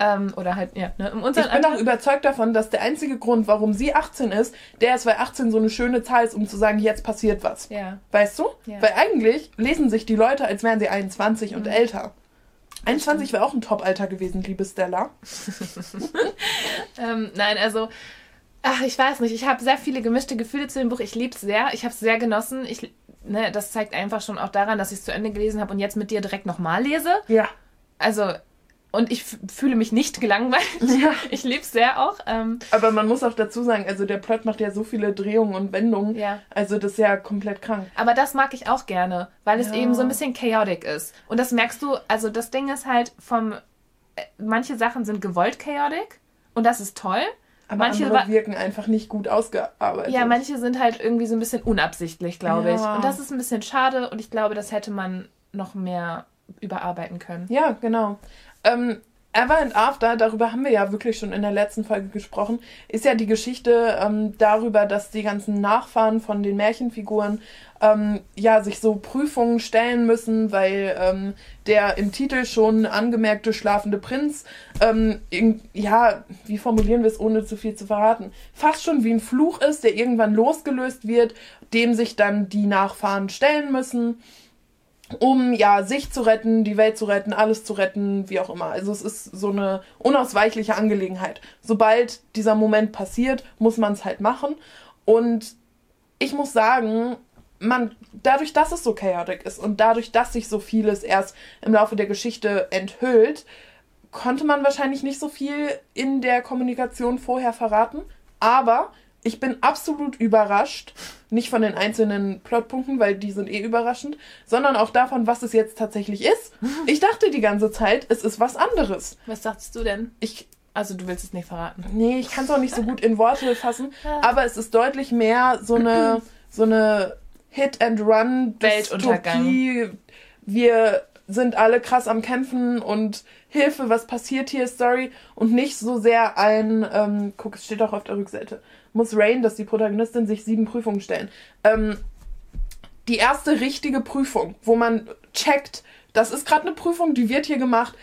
Ähm, oder halt, ja, ne, unserem Ich bin auch überzeugt davon, dass der einzige Grund, warum sie 18 ist, der ist, weil 18 so eine schöne Zahl ist, um zu sagen, jetzt passiert was. Ja. Weißt du? Ja. Weil eigentlich lesen sich die Leute, als wären sie 21 und älter. 21 wäre auch ein Top-Alter gewesen, liebe Stella. Ähm, nein, also, ach, ich weiß nicht. Ich habe sehr viele gemischte Gefühle zu dem Buch. Ich liebe es sehr. Ich habe es sehr genossen. Ich, ne, das zeigt einfach schon auch daran, dass ich es zu Ende gelesen habe und jetzt mit dir direkt nochmal lese. Ja. Also, und ich fühle mich nicht gelangweilt. Ja. Ich liebe es sehr auch. Ähm, Aber man muss auch dazu sagen, also der Plot macht ja so viele Drehungen und Wendungen. ja. Also das ist ja komplett krank. Aber das mag ich auch gerne, weil es Ja. eben so ein bisschen chaotic ist. Und das merkst du, also das Ding ist halt vom, äh, manche Sachen sind gewollt chaotic und das ist toll. Aber Manche wirken einfach nicht gut ausgearbeitet. Ja, manche sind halt irgendwie so ein bisschen unabsichtlich, glaube ich. Ja. Und das ist ein bisschen schade und ich glaube, das hätte man noch mehr überarbeiten können. Ja, genau. Ähm, Ever and After, darüber haben wir ja wirklich schon in der letzten Folge gesprochen, ist ja die Geschichte ähm, darüber, dass die ganzen Nachfahren von den Märchenfiguren ähm, ja sich so Prüfungen stellen müssen, weil ähm, der im Titel schon angemerkte schlafende Prinz, ähm, irg- ja, wie formulieren wir es, ohne zu viel zu verraten, fast schon wie ein Fluch ist, der irgendwann losgelöst wird, dem sich dann die Nachfahren stellen müssen um ja sich zu retten, die Welt zu retten, alles zu retten, wie auch immer. Also es ist so eine unausweichliche Angelegenheit. Sobald dieser Moment passiert, muss man es halt machen. Und ich muss sagen, man dadurch, dass es so chaotic ist und dadurch, dass sich so vieles erst im Laufe der Geschichte enthüllt, konnte man wahrscheinlich nicht so viel in der Kommunikation vorher verraten. Aber ich bin absolut überrascht, nicht von den einzelnen Plotpunkten, weil die sind eh überraschend, sondern auch davon, was es jetzt tatsächlich ist. Ich dachte die ganze Zeit, es ist was anderes. Was dachtest du denn? Ich, Also du willst es nicht verraten. nee, ich kann es auch nicht so gut in Worte fassen, aber es ist deutlich mehr so eine, so eine Hit-and-Run Weltuntergang. Dystopie. Wir sind alle krass am Kämpfen und Hilfe, was passiert hier, Story und nicht so sehr ein, ähm, guck, es steht auch auf der Rückseite, muss Rain, dass die Protagonistin sich sieben Prüfungen stellen. Ähm, die erste richtige Prüfung, wo man checkt, das ist gerade eine Prüfung, die wird hier gemacht.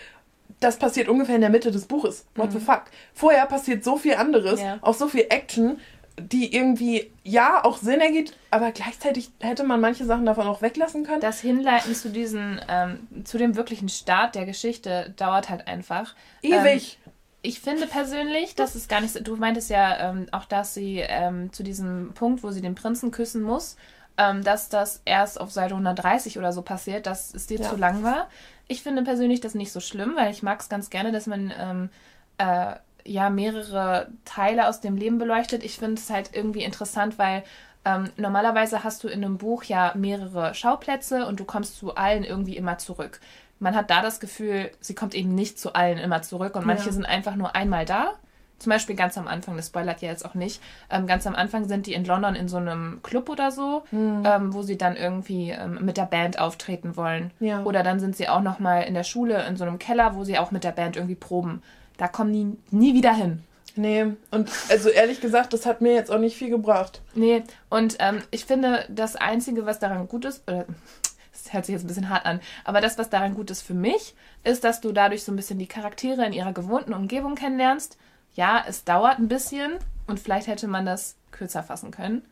Das passiert ungefähr in der Mitte des Buches. What the fuck? Vorher passiert so viel anderes, Ja. auch so viel Action, die irgendwie, ja, auch Sinn ergibt, aber gleichzeitig hätte man manche Sachen davon auch weglassen können. Das Hinleiten zu diesen, ähm, zu dem wirklichen Start der Geschichte dauert halt einfach. Ewig. Ich finde persönlich, dass es gar nicht so. Du meintest ja ähm, auch, dass sie ähm, zu diesem Punkt, wo sie den Prinzen küssen muss, ähm, dass das erst auf Seite 130 oder so passiert, dass es dir Ja. zu lang war. Ich finde persönlich das nicht so schlimm, weil ich mag es ganz gerne, dass man ähm, äh, ja mehrere Teile aus dem Leben beleuchtet. Ich finde es halt irgendwie interessant, weil ähm, normalerweise hast du in einem Buch ja mehrere Schauplätze und du kommst zu allen irgendwie immer zurück. Man hat da das Gefühl, sie kommt eben nicht zu allen immer zurück und manche Ja. sind einfach nur einmal da. Zum Beispiel ganz am Anfang, das spoilert ja jetzt auch nicht, ähm, ganz am Anfang sind die in London in so einem Club oder so, Hm. ähm, wo sie dann irgendwie ähm, mit der Band auftreten wollen. Ja. Oder dann sind sie auch nochmal in der Schule in so einem Keller, wo sie auch mit der Band irgendwie proben. Da kommen die nie wieder hin. Nee, und also ehrlich gesagt, das hat mir jetzt auch nicht viel gebracht. Nee, und ähm, ich finde, das Einzige, was daran gut ist, oder das hört sich jetzt ein bisschen hart an, aber das, was daran gut ist für mich, ist, dass du dadurch so ein bisschen die Charaktere in ihrer gewohnten Umgebung kennenlernst. Ja, es dauert ein bisschen und vielleicht hätte man das kürzer fassen können.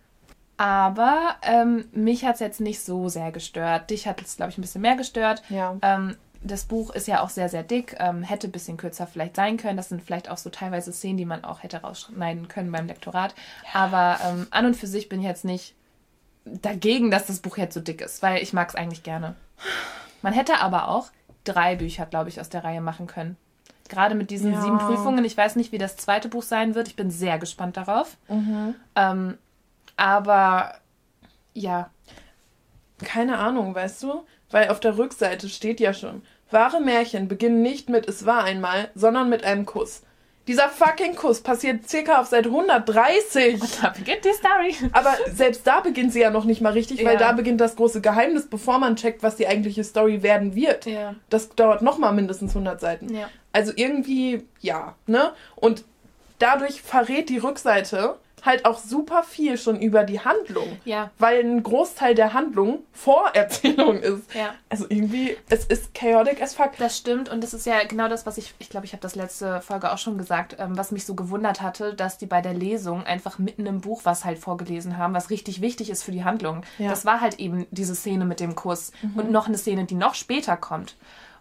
Aber ähm, mich hat es jetzt nicht so sehr gestört. Dich hat es, glaube ich, ein bisschen mehr gestört. Ja. Ähm, das Buch ist ja auch sehr, sehr dick, ähm, hätte ein bisschen kürzer vielleicht sein können. Das sind vielleicht auch so teilweise Szenen, die man auch hätte rausschneiden können beim Lektorat. Aber ähm, an und für sich bin ich jetzt nicht dagegen, dass das Buch jetzt so dick ist, weil ich mag es eigentlich gerne. Man hätte aber auch drei Bücher, glaube ich, aus der Reihe machen können. Gerade mit diesen Ja. sieben Prüfungen. Ich weiß nicht, wie das zweite Buch sein wird. Ich bin sehr gespannt darauf. Mhm. Ähm, aber ja, Keine Ahnung, weißt du? Weil auf der Rückseite steht ja schon, wahre Märchen beginnen nicht mit es war einmal, sondern mit einem Kuss. Dieser fucking Kuss passiert circa auf Seite 130. da beginnt die Story. Aber selbst da beginnt sie ja noch nicht mal richtig, weil Ja. da beginnt das große Geheimnis, bevor man checkt, was die eigentliche Story werden wird. Ja. Das dauert noch mal mindestens 100 Seiten. Ja. Also irgendwie, ja, ne? Und dadurch verrät die Rückseite, halt auch super viel schon über die Handlung. Ja. Weil ein Großteil der Handlung Vorerzählung ist. Ja. Also irgendwie, es ist chaotic as fuck. Das stimmt und das ist ja genau das, was ich, ich glaube, ich habe das letzte Folge auch schon gesagt, ähm, was mich so gewundert hatte, dass die bei der Lesung einfach mitten im Buch was halt vorgelesen haben, was richtig wichtig ist für die Handlung. Ja. Das war halt eben diese Szene mit dem Kuss und noch eine Szene, die noch später kommt.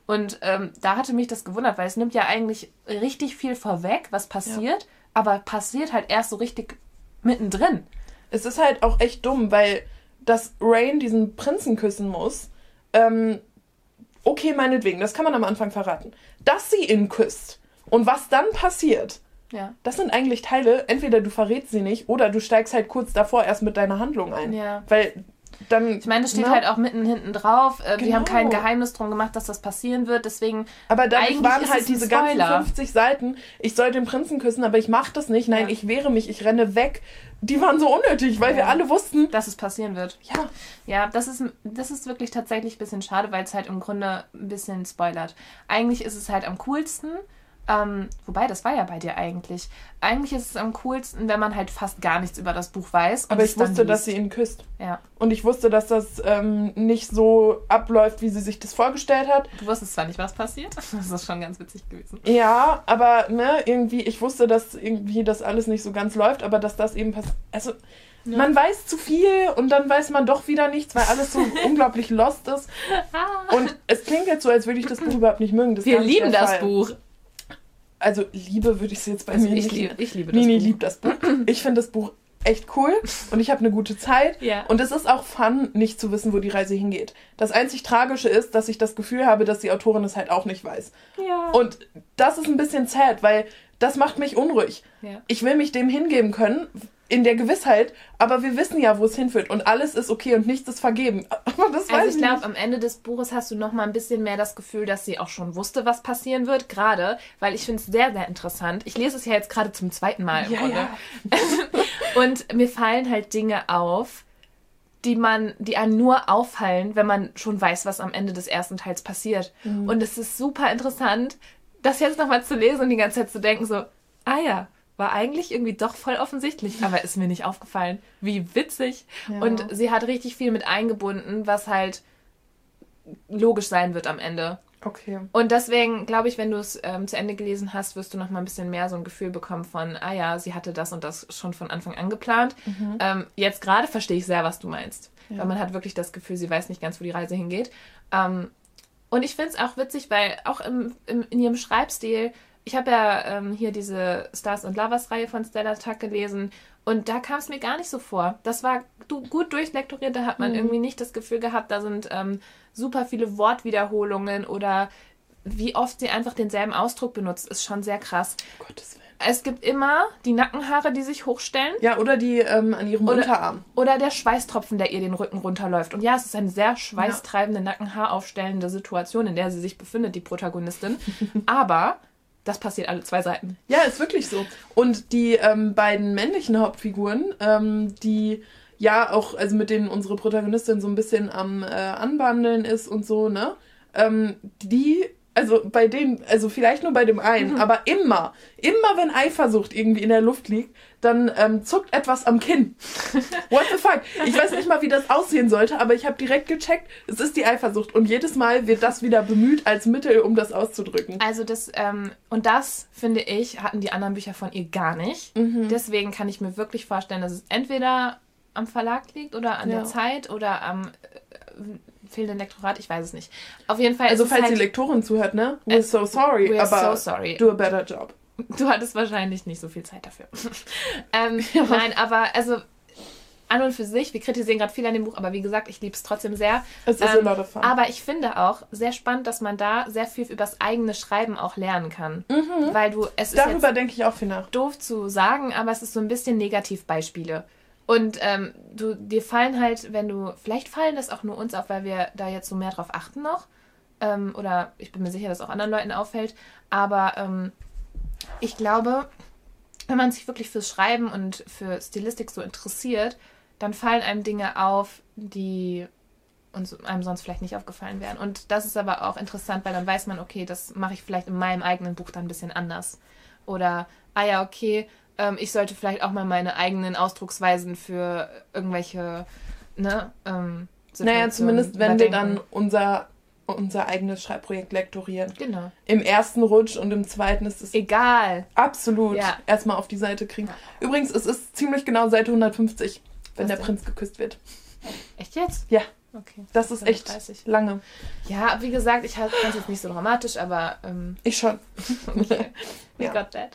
Und ähm, da hatte mich das gewundert, weil es nimmt ja eigentlich richtig viel vorweg, was passiert, aber passiert halt erst so richtig mittendrin. Es ist halt auch echt dumm, weil dass Rain diesen Prinzen küssen muss, ähm, okay, meinetwegen, das kann man am Anfang verraten. Dass sie ihn küsst und was dann passiert, Ja. das sind eigentlich Teile, entweder du verrätst sie nicht oder du steigst halt kurz davor erst mit deiner Handlung ein. Ja. Weil dann. Ich meine, das steht ne? halt auch mitten hinten drauf. Äh, Die haben Genau. kein Geheimnis drum gemacht, dass das passieren wird. Deswegen, Aber dann waren halt diese ganzen Spoiler. 50 Seiten, ich soll den Prinzen küssen, aber ich mach das nicht. Nein, Ja. ich wehre mich, ich renne weg. Die waren so unnötig, weil wir Ja. alle wussten, dass es passieren wird. ja, Ja, das ist, das ist wirklich tatsächlich ein bisschen schade, weil es halt im Grunde ein bisschen spoilert. Eigentlich ist es halt am coolsten. Ähm, wobei, das war ja bei dir eigentlich. Eigentlich ist es am coolsten, wenn man halt fast gar nichts über das Buch weiß. aber ich wusste, dass sie ihn küsst. Ja. Und ich wusste, dass das ähm, nicht so abläuft, wie sie sich das vorgestellt hat. Du wusstest zwar nicht, was passiert. Das ist schon ganz witzig gewesen. Ja, aber ne, irgendwie, ich wusste, dass irgendwie das alles nicht so ganz läuft, aber dass das eben passiert. Also, man weiß zu viel und dann weiß man doch wieder nichts, weil alles so unglaublich lost ist. Und es klingt jetzt so, als würde ich das Buch überhaupt nicht mögen. Das Wir lieben das. Buch. Also, Liebe würde ich es jetzt bei Also mir ich, nicht liebe, ich liebe das Nini Buch. liebt das Buch. Ich finde das Buch echt cool und ich habe eine gute Zeit. Ja. Und es ist auch fun, nicht zu wissen, wo die Reise hingeht. Das einzig Tragische ist, dass ich das Gefühl habe, dass die Autorin es halt auch nicht weiß. Ja. Und das ist ein bisschen sad, weil das macht mich unruhig. Ja. Ich will mich dem hingeben können, in der Gewissheit, aber wir wissen ja, wo es hinführt und alles ist okay und nichts ist vergeben. Aber das weiß Also ich ich glaube, am Ende des Buches hast du noch mal ein bisschen mehr das Gefühl, dass sie auch schon wusste, was passieren wird. Gerade, weil ich finde es sehr, sehr interessant. Ich lese es ja jetzt gerade zum zweiten Mal im Ja, Grunde. ja. Und mir fallen halt Dinge auf, die man, die einem nur auffallen, wenn man schon weiß, was am Ende des ersten Teils passiert. Mhm. Und es ist super interessant, das jetzt nochmal zu lesen und die ganze Zeit zu denken, so, ah ja, war eigentlich irgendwie doch voll offensichtlich, aber ist mir nicht aufgefallen. Wie witzig. Ja. Und sie hat richtig viel mit eingebunden, was halt logisch sein wird am Ende. Okay. Und deswegen glaube ich, wenn du es ähm, zu Ende gelesen hast, wirst du noch mal ein bisschen mehr so ein Gefühl bekommen von, ah ja, sie hatte das und das schon von Anfang an geplant. Ähm, jetzt gerade verstehe ich sehr, was du meinst. Ja. Weil man hat wirklich das Gefühl, sie weiß nicht ganz, wo die Reise hingeht. Ähm, und ich finde es auch witzig, weil auch im, im, in ihrem Schreibstil, ich habe ja ähm, hier diese Stars and Lovers Reihe von Stella Tuck gelesen und da kam es mir gar nicht so vor. Das war du, gut durchlektoriert, da hat man irgendwie nicht das Gefühl gehabt, da sind ähm, super viele Wortwiederholungen oder wie oft sie einfach denselben Ausdruck benutzt, ist schon sehr krass. Um Gottes Willen. Es gibt immer die Nackenhaare, die sich hochstellen. Ja, oder die ähm, an ihrem Oder- Unterarm. Oder der Schweißtropfen, der ihr den Rücken runterläuft. Und ja, es ist eine sehr schweißtreibende, nackenhaaraufstellende Situation, in der sie sich befindet, die Protagonistin. Aber das passiert alle zwei Seiten. Ja, ist wirklich so. Und die ähm, beiden männlichen Hauptfiguren, ähm, die ja auch, also mit denen unsere Protagonistin so ein bisschen am äh, Anbandeln ist und so, ne? Ähm, die, also bei denen, also vielleicht nur bei dem einen, aber immer, immer wenn Eifersucht irgendwie in der Luft liegt, dann ähm, zuckt etwas am Kinn. What the fuck? Ich weiß nicht mal, wie das aussehen sollte, aber ich habe direkt gecheckt, es ist die Eifersucht. Und jedes Mal wird das wieder bemüht als Mittel, um das auszudrücken. Also das, ähm, und das, finde ich, hatten die anderen Bücher von ihr gar nicht. Mhm. Deswegen kann ich mir wirklich vorstellen, dass es entweder am Verlag liegt oder an Ja. der Zeit oder am äh, fehlenden Lektorat, ich weiß es nicht. Auf jeden Fall Also falls halt, die Lektorin zuhört, ne? We're so sorry, we're aber so sorry. do a better job. Du hattest wahrscheinlich nicht so viel Zeit dafür. ähm, Nein, aber also an und für sich, wir kritisieren gerade viel an dem Buch, aber wie gesagt, ich liebe es trotzdem sehr. Es ist a Ähm, lot of fun. Aber ich finde auch sehr spannend, dass man da sehr viel übers eigene Schreiben auch lernen kann. Weil du, es ist Mhm. Darüber jetzt denke ich auch viel nach. doof zu sagen, aber es ist so ein bisschen Negativbeispiele. Und ähm, du, dir fallen halt, wenn du, vielleicht fallen das auch nur uns auf, weil wir da jetzt so mehr drauf achten noch. Ähm, oder ich bin mir sicher, dass auch anderen Leuten auffällt. Aber ähm, ich glaube, wenn man sich wirklich fürs Schreiben und für Stilistik so interessiert, dann fallen einem Dinge auf, die uns einem sonst vielleicht nicht aufgefallen wären. Und das ist aber auch interessant, weil dann weiß man, okay, das mache ich vielleicht in meinem eigenen Buch dann ein bisschen anders. Oder, ah ja, okay, ähm, ich sollte vielleicht auch mal meine eigenen Ausdrucksweisen für irgendwelche, ne, ähm, naja, zumindest wenn wir dann unser, unser eigenes Schreibprojekt lektorieren. Genau. Im ersten Rutsch und im zweiten ist es egal. Absolut. Ja. Erstmal auf die Seite kriegen. Übrigens, es ist ziemlich genau Seite 150, wenn Was der denn? Prinz geküsst wird. Echt jetzt? Ja. Okay. Das ist echt lange. Ja, wie gesagt, ich fand es jetzt nicht so dramatisch, aber. Ähm, ich schon. okay. We ja. got that.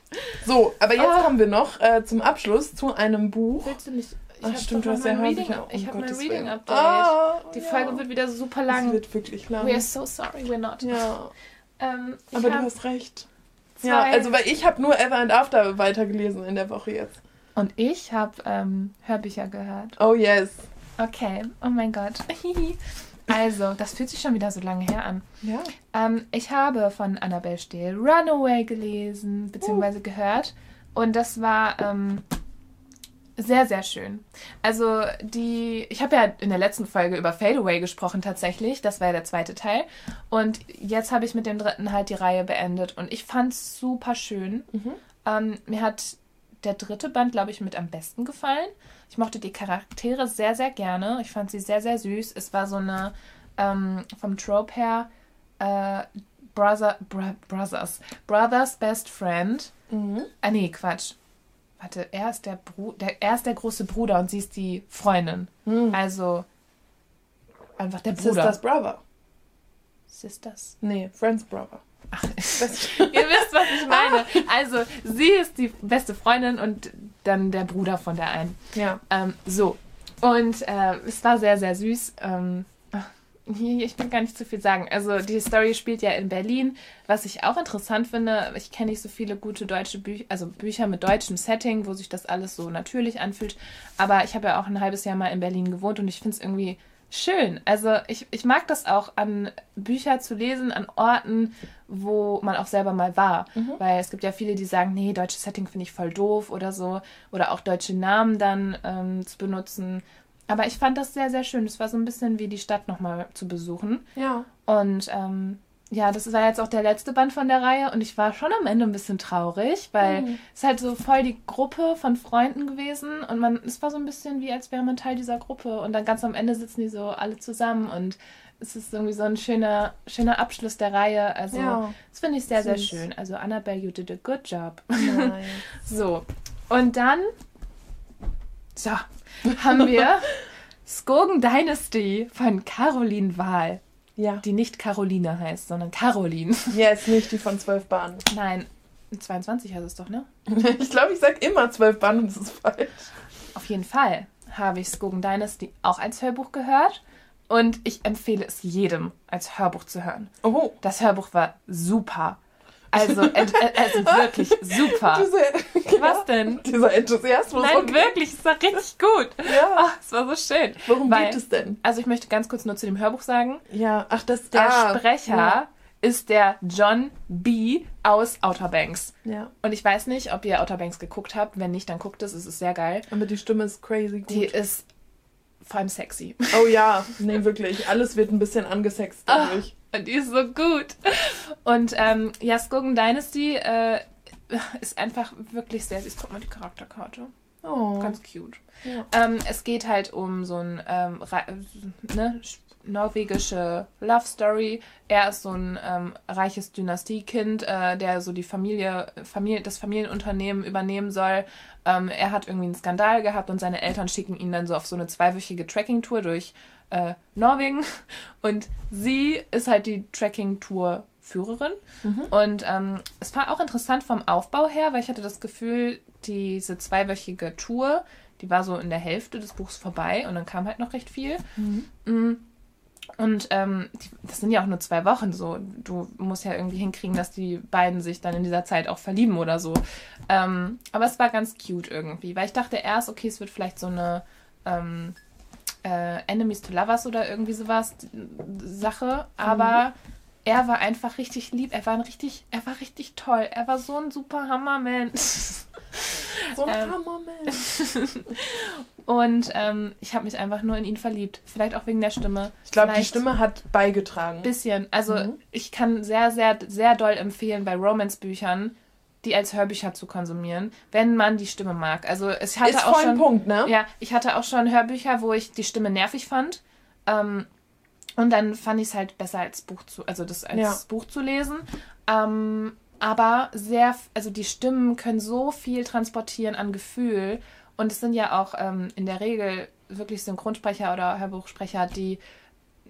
So, aber jetzt oh. kommen wir noch äh, zum Abschluss zu einem Buch. Willst du nicht Ach, stimmt, du hast ja häufig. Oh, ich habe mein Reading Update. Oh, die Folge ja. wird wieder super lang. Es wird wirklich lang. We are so sorry, we're not. Ja. Ähm, Aber du hast recht. Ja, also weil ich habe nur Ever and After weitergelesen in der Woche jetzt. Und ich habe ähm, Hörbücher gehört. Oh yes. Okay, oh mein Gott. also, das fühlt sich schon wieder so lange her an. Ja. Ähm, ich habe von Annabelle Steele Runaway gelesen, beziehungsweise uh. gehört. Und das war ähm, sehr, sehr schön. Also die, ich habe ja in der letzten Folge über Fadeaway gesprochen tatsächlich. Das war ja der zweite Teil. Und jetzt habe ich mit dem dritten halt die Reihe beendet. Und ich fand es super schön. Mhm. Ähm, mir hat der dritte Band, glaube ich, mit am besten gefallen. Ich mochte die Charaktere sehr, sehr gerne. Ich fand sie sehr, sehr süß. Es war so eine, ähm, vom Trope her, äh, Brother, Bro Brothers, Brothers Best Friend. Mhm. Ah, nee, Quatsch warte, er ist der, Bru der, er ist der große Bruder und sie ist die Freundin. Hm. Also einfach der Bruder. Sisters Brother. Sisters? Nee, Friends Brother. Ach, ihr wisst, was ich meine. Also, sie ist die beste Freundin und dann der Bruder von der einen. Ja. Ähm, so. Und äh, es war sehr, sehr süß. Ähm, ich will gar nicht zu viel sagen. Also die Story spielt ja in Berlin, was ich auch interessant finde. Ich kenne nicht so viele gute deutsche Bücher, also Bücher mit deutschem Setting, wo sich das alles so natürlich anfühlt. Aber ich habe ja auch ein halbes Jahr mal in Berlin gewohnt und ich finde es irgendwie schön. Also ich, ich mag das auch, an Bücher zu lesen, an Orten, wo man auch selber mal war. Mhm. Weil es gibt ja viele, die sagen, nee, deutsches Setting finde ich voll doof oder so. Oder auch deutsche Namen dann ähm, zu benutzen aber ich fand das sehr, sehr schön. Es war so ein bisschen wie die Stadt nochmal zu besuchen. Ja. Und ähm, ja, das war jetzt auch der letzte Band von der Reihe und ich war schon am Ende ein bisschen traurig, weil mhm. es halt so voll die Gruppe von Freunden gewesen und man, es war so ein bisschen wie, als wäre man Teil dieser Gruppe und dann ganz am Ende sitzen die so alle zusammen und es ist irgendwie so ein schöner, schöner Abschluss der Reihe. Also, ja. das finde ich sehr, Süß. sehr schön. Also, Annabelle, you did a good job. Nice. so. Und dann, so, haben wir Skogen Dynasty von Caroline Wahl. Ja. Die nicht Caroline heißt, sondern Caroline. Ja, ist nicht die von zwölf Bahnen. Nein, 22 heißt es doch, ne? ich glaube, ich sage immer zwölf Bahnen und das ist falsch. Auf jeden Fall habe ich Skogen Dynasty auch als Hörbuch gehört. Und ich empfehle es jedem als Hörbuch zu hören. Oh. Das Hörbuch war super. Also, also wirklich super. Diese, Was denn? Dieser Enthusiasmus. Nein, okay. wirklich, es war richtig gut. Ja. Oh, es war so schön. Worum Weil, geht es denn? Also ich möchte ganz kurz nur zu dem Hörbuch sagen. Ja, ach, das Der ah, Sprecher ja. ist der John B. aus Outer Banks. Ja. Und ich weiß nicht, ob ihr Outer Banks geguckt habt. Wenn nicht, dann guckt es. Es ist sehr geil. Aber die Stimme ist crazy gut. Die ist vor allem sexy. Oh ja, nee, wirklich. Alles wird ein bisschen angesext dadurch. Oh, die ist so gut. Und ähm, ja, Skogan Dynasty äh, ist einfach wirklich sehr süß. Guck mal die Charakterkarte. Oh. Ganz cute. Ja. Ähm, es geht halt um so ein ähm, ne, norwegische Love Story. Er ist so ein ähm, reiches Dynastiekind, äh, der so die Familie, Familie, das Familienunternehmen übernehmen soll. Ähm, er hat irgendwie einen Skandal gehabt und seine Eltern schicken ihn dann so auf so eine zweiwöchige Tracking-Tour durch äh, Norwegen. Und sie ist halt die Tracking-Tour-Führerin. Mhm. Und ähm, es war auch interessant vom Aufbau her, weil ich hatte das Gefühl, diese zweiwöchige Tour, die war so in der Hälfte des Buchs vorbei und dann kam halt noch recht viel. Mhm. Mm. Und ähm, die, das sind ja auch nur zwei Wochen so. Du musst ja irgendwie hinkriegen, dass die beiden sich dann in dieser Zeit auch verlieben oder so. Ähm, aber es war ganz cute irgendwie, weil ich dachte erst, okay, es wird vielleicht so eine ähm, äh, Enemies to Lovers oder irgendwie sowas Sache. Aber mhm. er war einfach richtig lieb. Er war ein richtig, er war richtig toll. Er war so ein super Hammermensch. So ein ähm, Hammermensch. Und ähm, ich habe mich einfach nur in ihn verliebt. Vielleicht auch wegen der Stimme. Ich glaube, die Stimme hat beigetragen. Bisschen. Also mhm. ich kann sehr, sehr, sehr doll empfehlen bei Romance-Büchern die als Hörbücher zu konsumieren, wenn man die Stimme mag. Also es hatte Ist auch voll ein schon, Punkt, ne? Ja, ich hatte auch schon Hörbücher, wo ich die Stimme nervig fand. Ähm, und dann fand ich es halt besser als Buch zu, also das als Ja. Buch zu lesen. Ähm, aber sehr, also die Stimmen können so viel transportieren an Gefühl. Und es sind ja auch ähm, in der Regel wirklich Synchronsprecher oder Hörbuchsprecher, die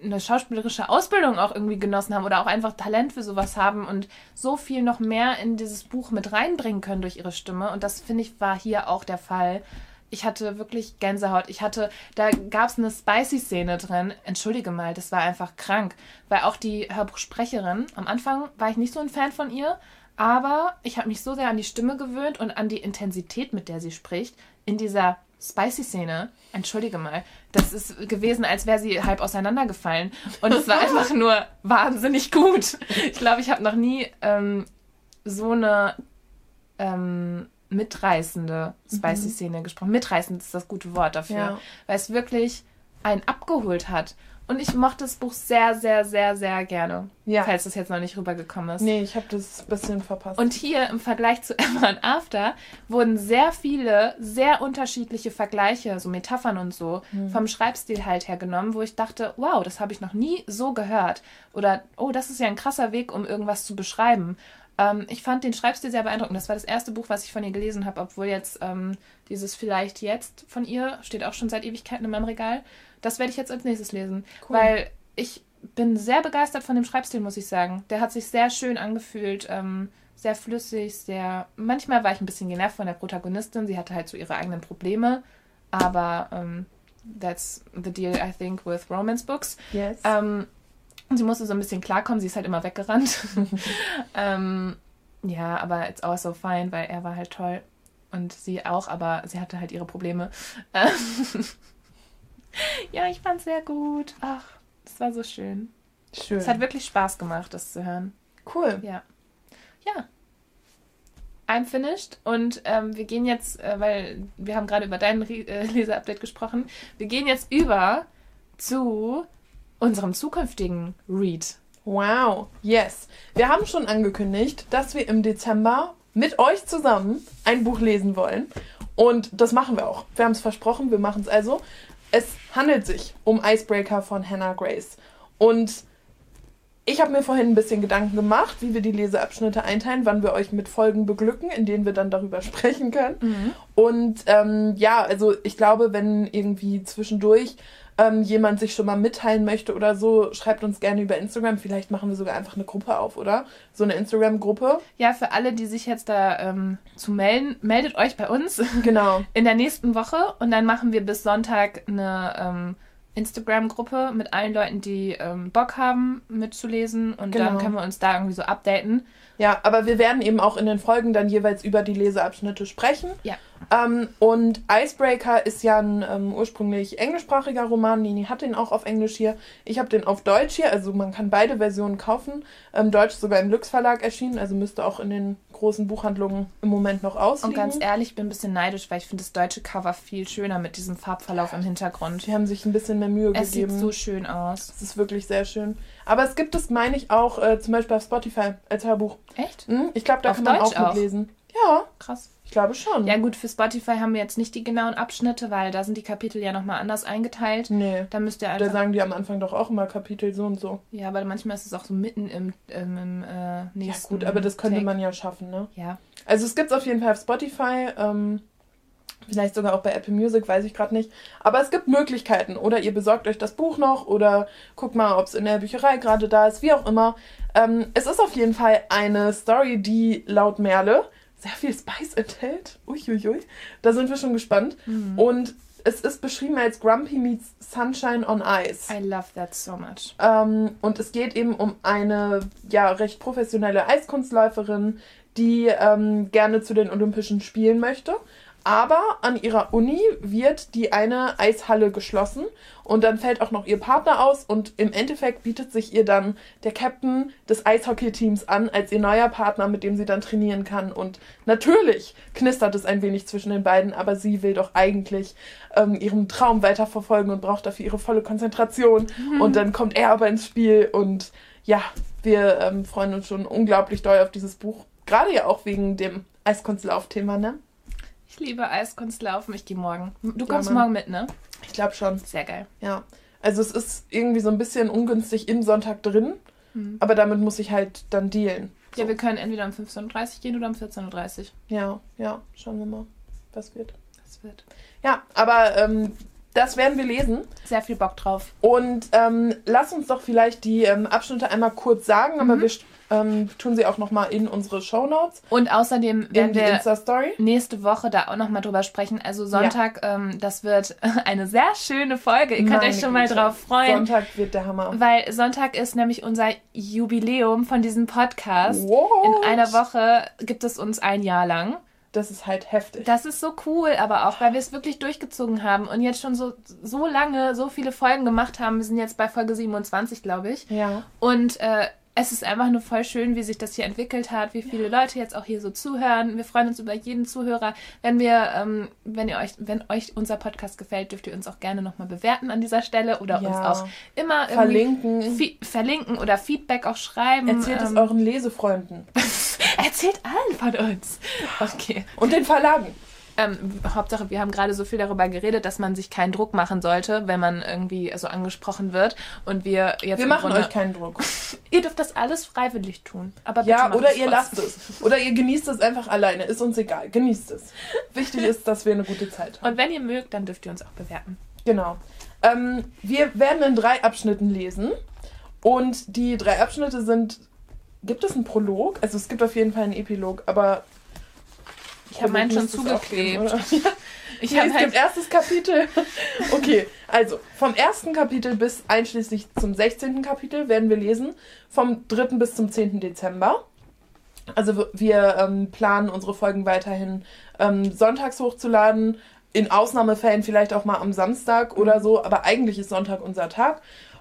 eine schauspielerische Ausbildung auch irgendwie genossen haben oder auch einfach Talent für sowas haben und so viel noch mehr in dieses Buch mit reinbringen können durch ihre Stimme. Und das finde ich war hier auch der Fall. Ich hatte wirklich Gänsehaut. Ich hatte, da gab es eine Spicy-Szene drin. Entschuldige mal, das war einfach krank. Weil auch die Hörbuchsprecherin, am Anfang war ich nicht so ein Fan von ihr, aber ich habe mich so sehr an die Stimme gewöhnt und an die Intensität, mit der sie spricht, in dieser Spicy-Szene. Entschuldige mal, das ist gewesen, als wäre sie halb auseinandergefallen. Und es war einfach nur wahnsinnig gut. Ich glaube, ich habe noch nie ähm, so eine ähm, mitreißende Spicy-Szene gesprochen. Mitreißend ist das gute Wort dafür, Ja. weil es wirklich einen abgeholt hat. Und ich mochte das Buch sehr, sehr, sehr, sehr gerne. Ja. Falls das jetzt noch nicht rübergekommen ist. Nee, ich habe das ein bisschen verpasst. Und hier im Vergleich zu Emma und After wurden sehr viele, sehr unterschiedliche Vergleiche, so Metaphern und so, vom Schreibstil halt hergenommen, wo ich dachte, wow, das habe ich noch nie so gehört. Oder, oh, das ist ja ein krasser Weg, um irgendwas zu beschreiben. Ähm, ich fand den Schreibstil sehr beeindruckend. Das war das erste Buch, was ich von ihr gelesen habe, obwohl jetzt ähm, dieses Vielleicht jetzt von ihr steht auch schon seit Ewigkeiten in meinem Regal. Das werde ich jetzt als nächstes lesen, Cool. weil ich bin sehr begeistert von dem Schreibstil, muss ich sagen. Der hat sich sehr schön angefühlt, ähm, sehr flüssig, sehr. Manchmal war ich ein bisschen genervt von der Protagonistin. Sie hatte halt so ihre eigenen Probleme, aber ähm, that's the deal, I think, with romance books. yes. Ähm, und sie musste so ein bisschen klarkommen, sie ist halt immer weggerannt. ähm, ja, aber it's also fine, weil er war halt toll. Und sie auch, aber sie hatte halt ihre Probleme. Ja, ich fand's sehr gut. Ach, das war so schön. Schön. Es hat wirklich Spaß gemacht, das zu hören. cool. Ja. Ja. I'm finished und ähm, wir gehen jetzt, äh, weil wir haben gerade über dein Re- äh, Leseupdate gesprochen, wir gehen jetzt über zu unserem zukünftigen Read. Wow, yes. Wir haben schon angekündigt, dass wir im Dezember mit euch zusammen ein Buch lesen wollen. Und das machen wir auch. Wir haben es versprochen, wir machen es also. Es handelt sich um Icebreaker von Hannah Grace. Und ich habe mir vorhin ein bisschen Gedanken gemacht, wie wir die Leseabschnitte einteilen, wann wir euch mit Folgen beglücken, in denen wir dann darüber sprechen können. Und ähm, ja, also ich glaube, wenn irgendwie zwischendurch ähm, jemand sich schon mal mitteilen möchte oder so, schreibt uns gerne über Instagram. Vielleicht machen wir sogar einfach eine Gruppe auf, oder? So eine Instagram-Gruppe. Ja, für alle, die sich jetzt da ähm, zu melden, meldet euch bei uns Genau. in der nächsten Woche und dann machen wir bis Sonntag eine ähm, Instagram-Gruppe mit allen Leuten, die ähm, Bock haben mitzulesen und dann Genau. können wir uns da irgendwie so updaten. Ja, aber wir werden eben auch in den Folgen dann jeweils über die Leseabschnitte sprechen. Ja. Ähm, und Icebreaker ist ja ein ähm, ursprünglich englischsprachiger Roman. Nini hat den auch auf Englisch hier. Ich habe den auf Deutsch hier. Also man kann beide Versionen kaufen. Ähm, Deutsch ist sogar im Lux Verlag erschienen. Also müsste auch in den großen Buchhandlungen im Moment noch Und ausliegen. ganz ehrlich, ich bin ein bisschen neidisch, weil ich finde das deutsche Cover viel schöner mit diesem Farbverlauf im Hintergrund. Die haben sich ein bisschen mehr Mühe Es sieht gegeben. so schön aus. das ist wirklich sehr schön. Aber es gibt es, meine ich, auch äh, zum Beispiel auf Spotify als Hörbuch. Echt? Hm? Ich glaube, da Auf kann man Deutsch auch auch? Ja, Krass. ich glaube schon. Ja gut, für Spotify haben wir jetzt nicht die genauen Abschnitte, weil da sind die Kapitel ja nochmal anders eingeteilt. Nee. Da müsst ihr Da einfach... sagen die am Anfang doch auch immer Kapitel so und so. Ja, aber manchmal ist es auch so mitten im, im, im äh, Ja nächsten gut, aber das könnte Take. man ja schaffen, ne? Ja. Also es gibt es auf jeden Fall auf Spotify, ähm, vielleicht sogar auch bei Apple Music, weiß ich gerade nicht. Aber es gibt Möglichkeiten. Oder ihr besorgt euch das Buch noch oder guckt mal, ob es in der Bücherei gerade da ist, wie auch immer. Ähm, es ist auf jeden Fall eine Story, die laut Merle sehr viel Spice enthält. Uiuiui. Da sind wir schon gespannt. Mhm. Und es ist beschrieben als Grumpy meets Sunshine on Ice. I love that so much. Ähm, und es geht eben um eine ja recht professionelle Eiskunstläuferin, die ähm, gerne zu den Olympischen Spielen möchte. Aber an ihrer Uni wird die eine Eishalle geschlossen und dann fällt auch noch ihr Partner aus und im Endeffekt bietet sich ihr dann der Captain des Eishockey-Teams an als ihr neuer Partner, mit dem sie dann trainieren kann. Und natürlich knistert es ein wenig zwischen den beiden, aber sie will doch eigentlich ähm, ihren Traum weiterverfolgen und braucht dafür ihre volle Konzentration. Und dann kommt er aber ins Spiel und ja, wir ähm, freuen uns schon unglaublich doll auf dieses Buch. Gerade ja auch wegen dem Eiskunstlauf-Thema, ne? Ich liebe Eiskunstlaufen. Ich gehe morgen. Du kommst Mann. morgen mit, ne? Ich glaube schon. Sehr geil. Ja. Also es ist irgendwie so ein bisschen ungünstig im Sonntag drin, Mhm. aber damit muss ich halt dann dealen. So. Ja, wir können entweder um 15.30 Uhr gehen oder um 14.30 Uhr. ja, ja, schauen wir mal, was wird. Das wird Ja, aber ähm, das werden wir lesen. sehr viel Bock drauf. Und ähm, lass uns doch vielleicht die ähm, Abschnitte einmal kurz sagen, aber Mhm. wir ähm, tun sie auch nochmal in unsere Shownotes, Und außerdem in werden wir nächste Woche da auch nochmal drüber sprechen. Also Sonntag, ähm, das wird eine sehr schöne Folge. Ihr könnt Meine euch schon mal Güte. drauf freuen. Sonntag wird der Hammer. Weil Sonntag ist nämlich unser Jubiläum von diesem Podcast. What? In einer Woche gibt es uns ein Jahr lang. Das ist halt heftig. Das ist so cool, aber auch, weil wir es wirklich durchgezogen haben und jetzt schon so, so lange, so viele Folgen gemacht haben. Wir sind jetzt bei Folge 27, glaube ich. ja. Und äh, es ist einfach nur voll schön, wie sich das hier entwickelt hat, wie viele Leute jetzt auch hier so zuhören. Wir freuen uns über jeden Zuhörer. Wenn wir, ähm, wenn ihr euch, wenn euch unser Podcast gefällt, dürft ihr uns auch gerne nochmal bewerten an dieser Stelle oder Ja. uns auch immer Verlinken. Verlinken oder Feedback auch schreiben. Erzählt es Ähm, euren Lesefreunden Erzählt allen von uns. Okay. und den Verlagen. Ähm, Hauptsache, wir haben gerade so viel darüber geredet, dass man sich keinen Druck machen sollte, wenn man irgendwie so angesprochen wird. Und wir jetzt. Wir machen Grunde- euch keinen Druck. Ihr dürft das alles freiwillig tun. Aber Ja, oder ihr trotzdem. lasst es. Oder ihr genießt es einfach alleine. Ist uns egal. Genießt es. Wichtig ist, dass wir eine gute Zeit haben. Und wenn ihr mögt, dann dürft ihr uns auch bewerten. Genau. Ähm, wir werden in drei Abschnitten lesen. Und die drei Abschnitte sind. Gibt es einen Prolog? Also es gibt auf jeden Fall einen Epilog, aber. Ich habe meinen schon zugeklebt. Ich Nee, habe es halt, gibt erstes Kapitel. Okay, also vom ersten Kapitel bis einschließlich zum 16. Kapitel werden wir lesen. Vom 3. bis zum 10. Dezember. Also wir- wir ähm, planen unsere Folgen weiterhin ähm, sonntags hochzuladen. In Ausnahmefällen vielleicht auch mal am Samstag oder so, aber eigentlich ist Sonntag unser Tag.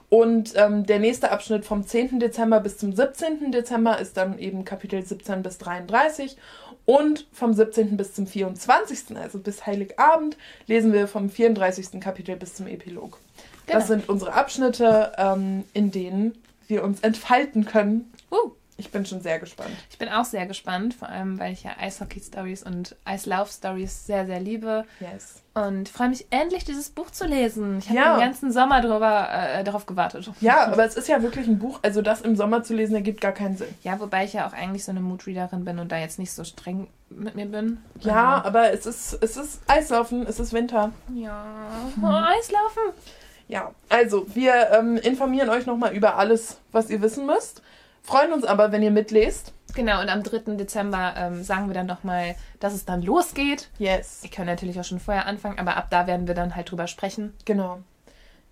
Und ähm, der nächste Abschnitt vom 10. Dezember bis zum 17. Dezember ist dann eben Kapitel 17 bis 33. Und vom 17. bis zum 24., also bis Heiligabend, lesen wir vom 34. Kapitel bis zum Epilog. Genau. Das sind unsere Abschnitte, ähm, in denen wir uns entfalten können. uh, Ich bin schon sehr gespannt. ich bin auch sehr gespannt, vor allem, weil ich ja Eishockey-Stories und Eislauf-Stories sehr, sehr liebe. Yes. Und freue mich endlich, dieses Buch zu lesen. Ich habe Ja. den ganzen Sommer drüber, äh, darauf gewartet. Ja, aber es ist ja wirklich ein Buch, also das im Sommer zu lesen, ergibt gar keinen Sinn. Ja, wobei ich ja auch eigentlich so eine Moodreaderin bin und da jetzt nicht so streng mit mir bin. Ja, aber es ist, es ist Eislaufen, es ist Winter. Also, ja. Oh, Eislaufen. Ja, also wir ähm, informieren euch nochmal über alles, was ihr wissen müsst. Freuen uns aber, wenn ihr mitlest. Genau, und am 3. Dezember ähm, sagen wir dann nochmal, dass es dann losgeht. Yes. Wir können natürlich auch schon vorher anfangen, aber ab da werden wir dann halt drüber sprechen. Genau.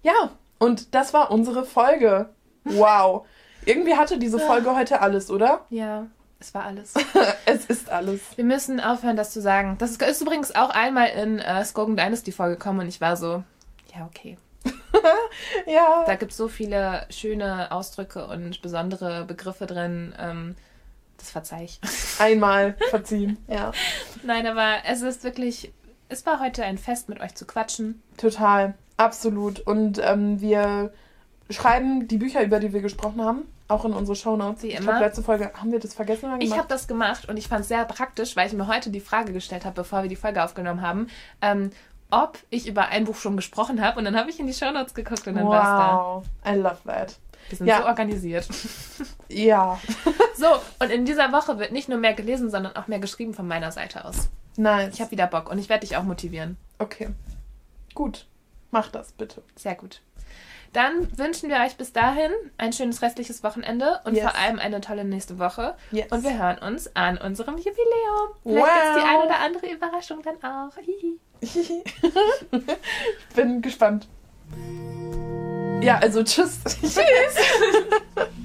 Ja, und das war unsere Folge. Wow. Irgendwie hatte diese Folge heute alles, oder? Ja, es war alles. es ist alles. Wir müssen aufhören, das zu sagen. Das ist, ist übrigens auch einmal in äh, Skogan Dynasty vorgekommen und ich war so, ja, okay. Ja. Da gibt es so viele schöne Ausdrücke und besondere Begriffe drin. Ähm, das verzeih ich. Einmal verziehen. Ja. Nein, aber es ist wirklich, es war heute ein Fest, mit euch zu quatschen. Total. Absolut. Und ähm, wir schreiben die Bücher, über die wir gesprochen haben, auch in unsere Shownotes. Wie Ich immer. glaube, letzte Folge haben wir das vergessen oder Ich gemacht? habe das gemacht und ich fand es sehr praktisch, weil ich mir heute die Frage gestellt habe, bevor wir die Folge aufgenommen haben, ähm, ob ich über ein Buch schon gesprochen habe. Und dann habe ich in die Shownotes geguckt und dann war es da. Wow. I love that. Wir sind Ja. so organisiert. Ja. So, und in dieser Woche wird nicht nur mehr gelesen, sondern auch mehr geschrieben von meiner Seite aus. Nice. Ich habe wieder Bock und ich werde dich auch motivieren. okay. Gut. Mach das bitte. Sehr gut. Dann wünschen wir euch bis dahin ein schönes restliches Wochenende und Yes. vor allem eine tolle nächste Woche. Yes. Und wir hören uns an unserem Jubiläum. Vielleicht Wow. gibt's die eine oder andere Überraschung dann auch. Hihi. ich bin gespannt. Ja, also tschüss. Tschüss.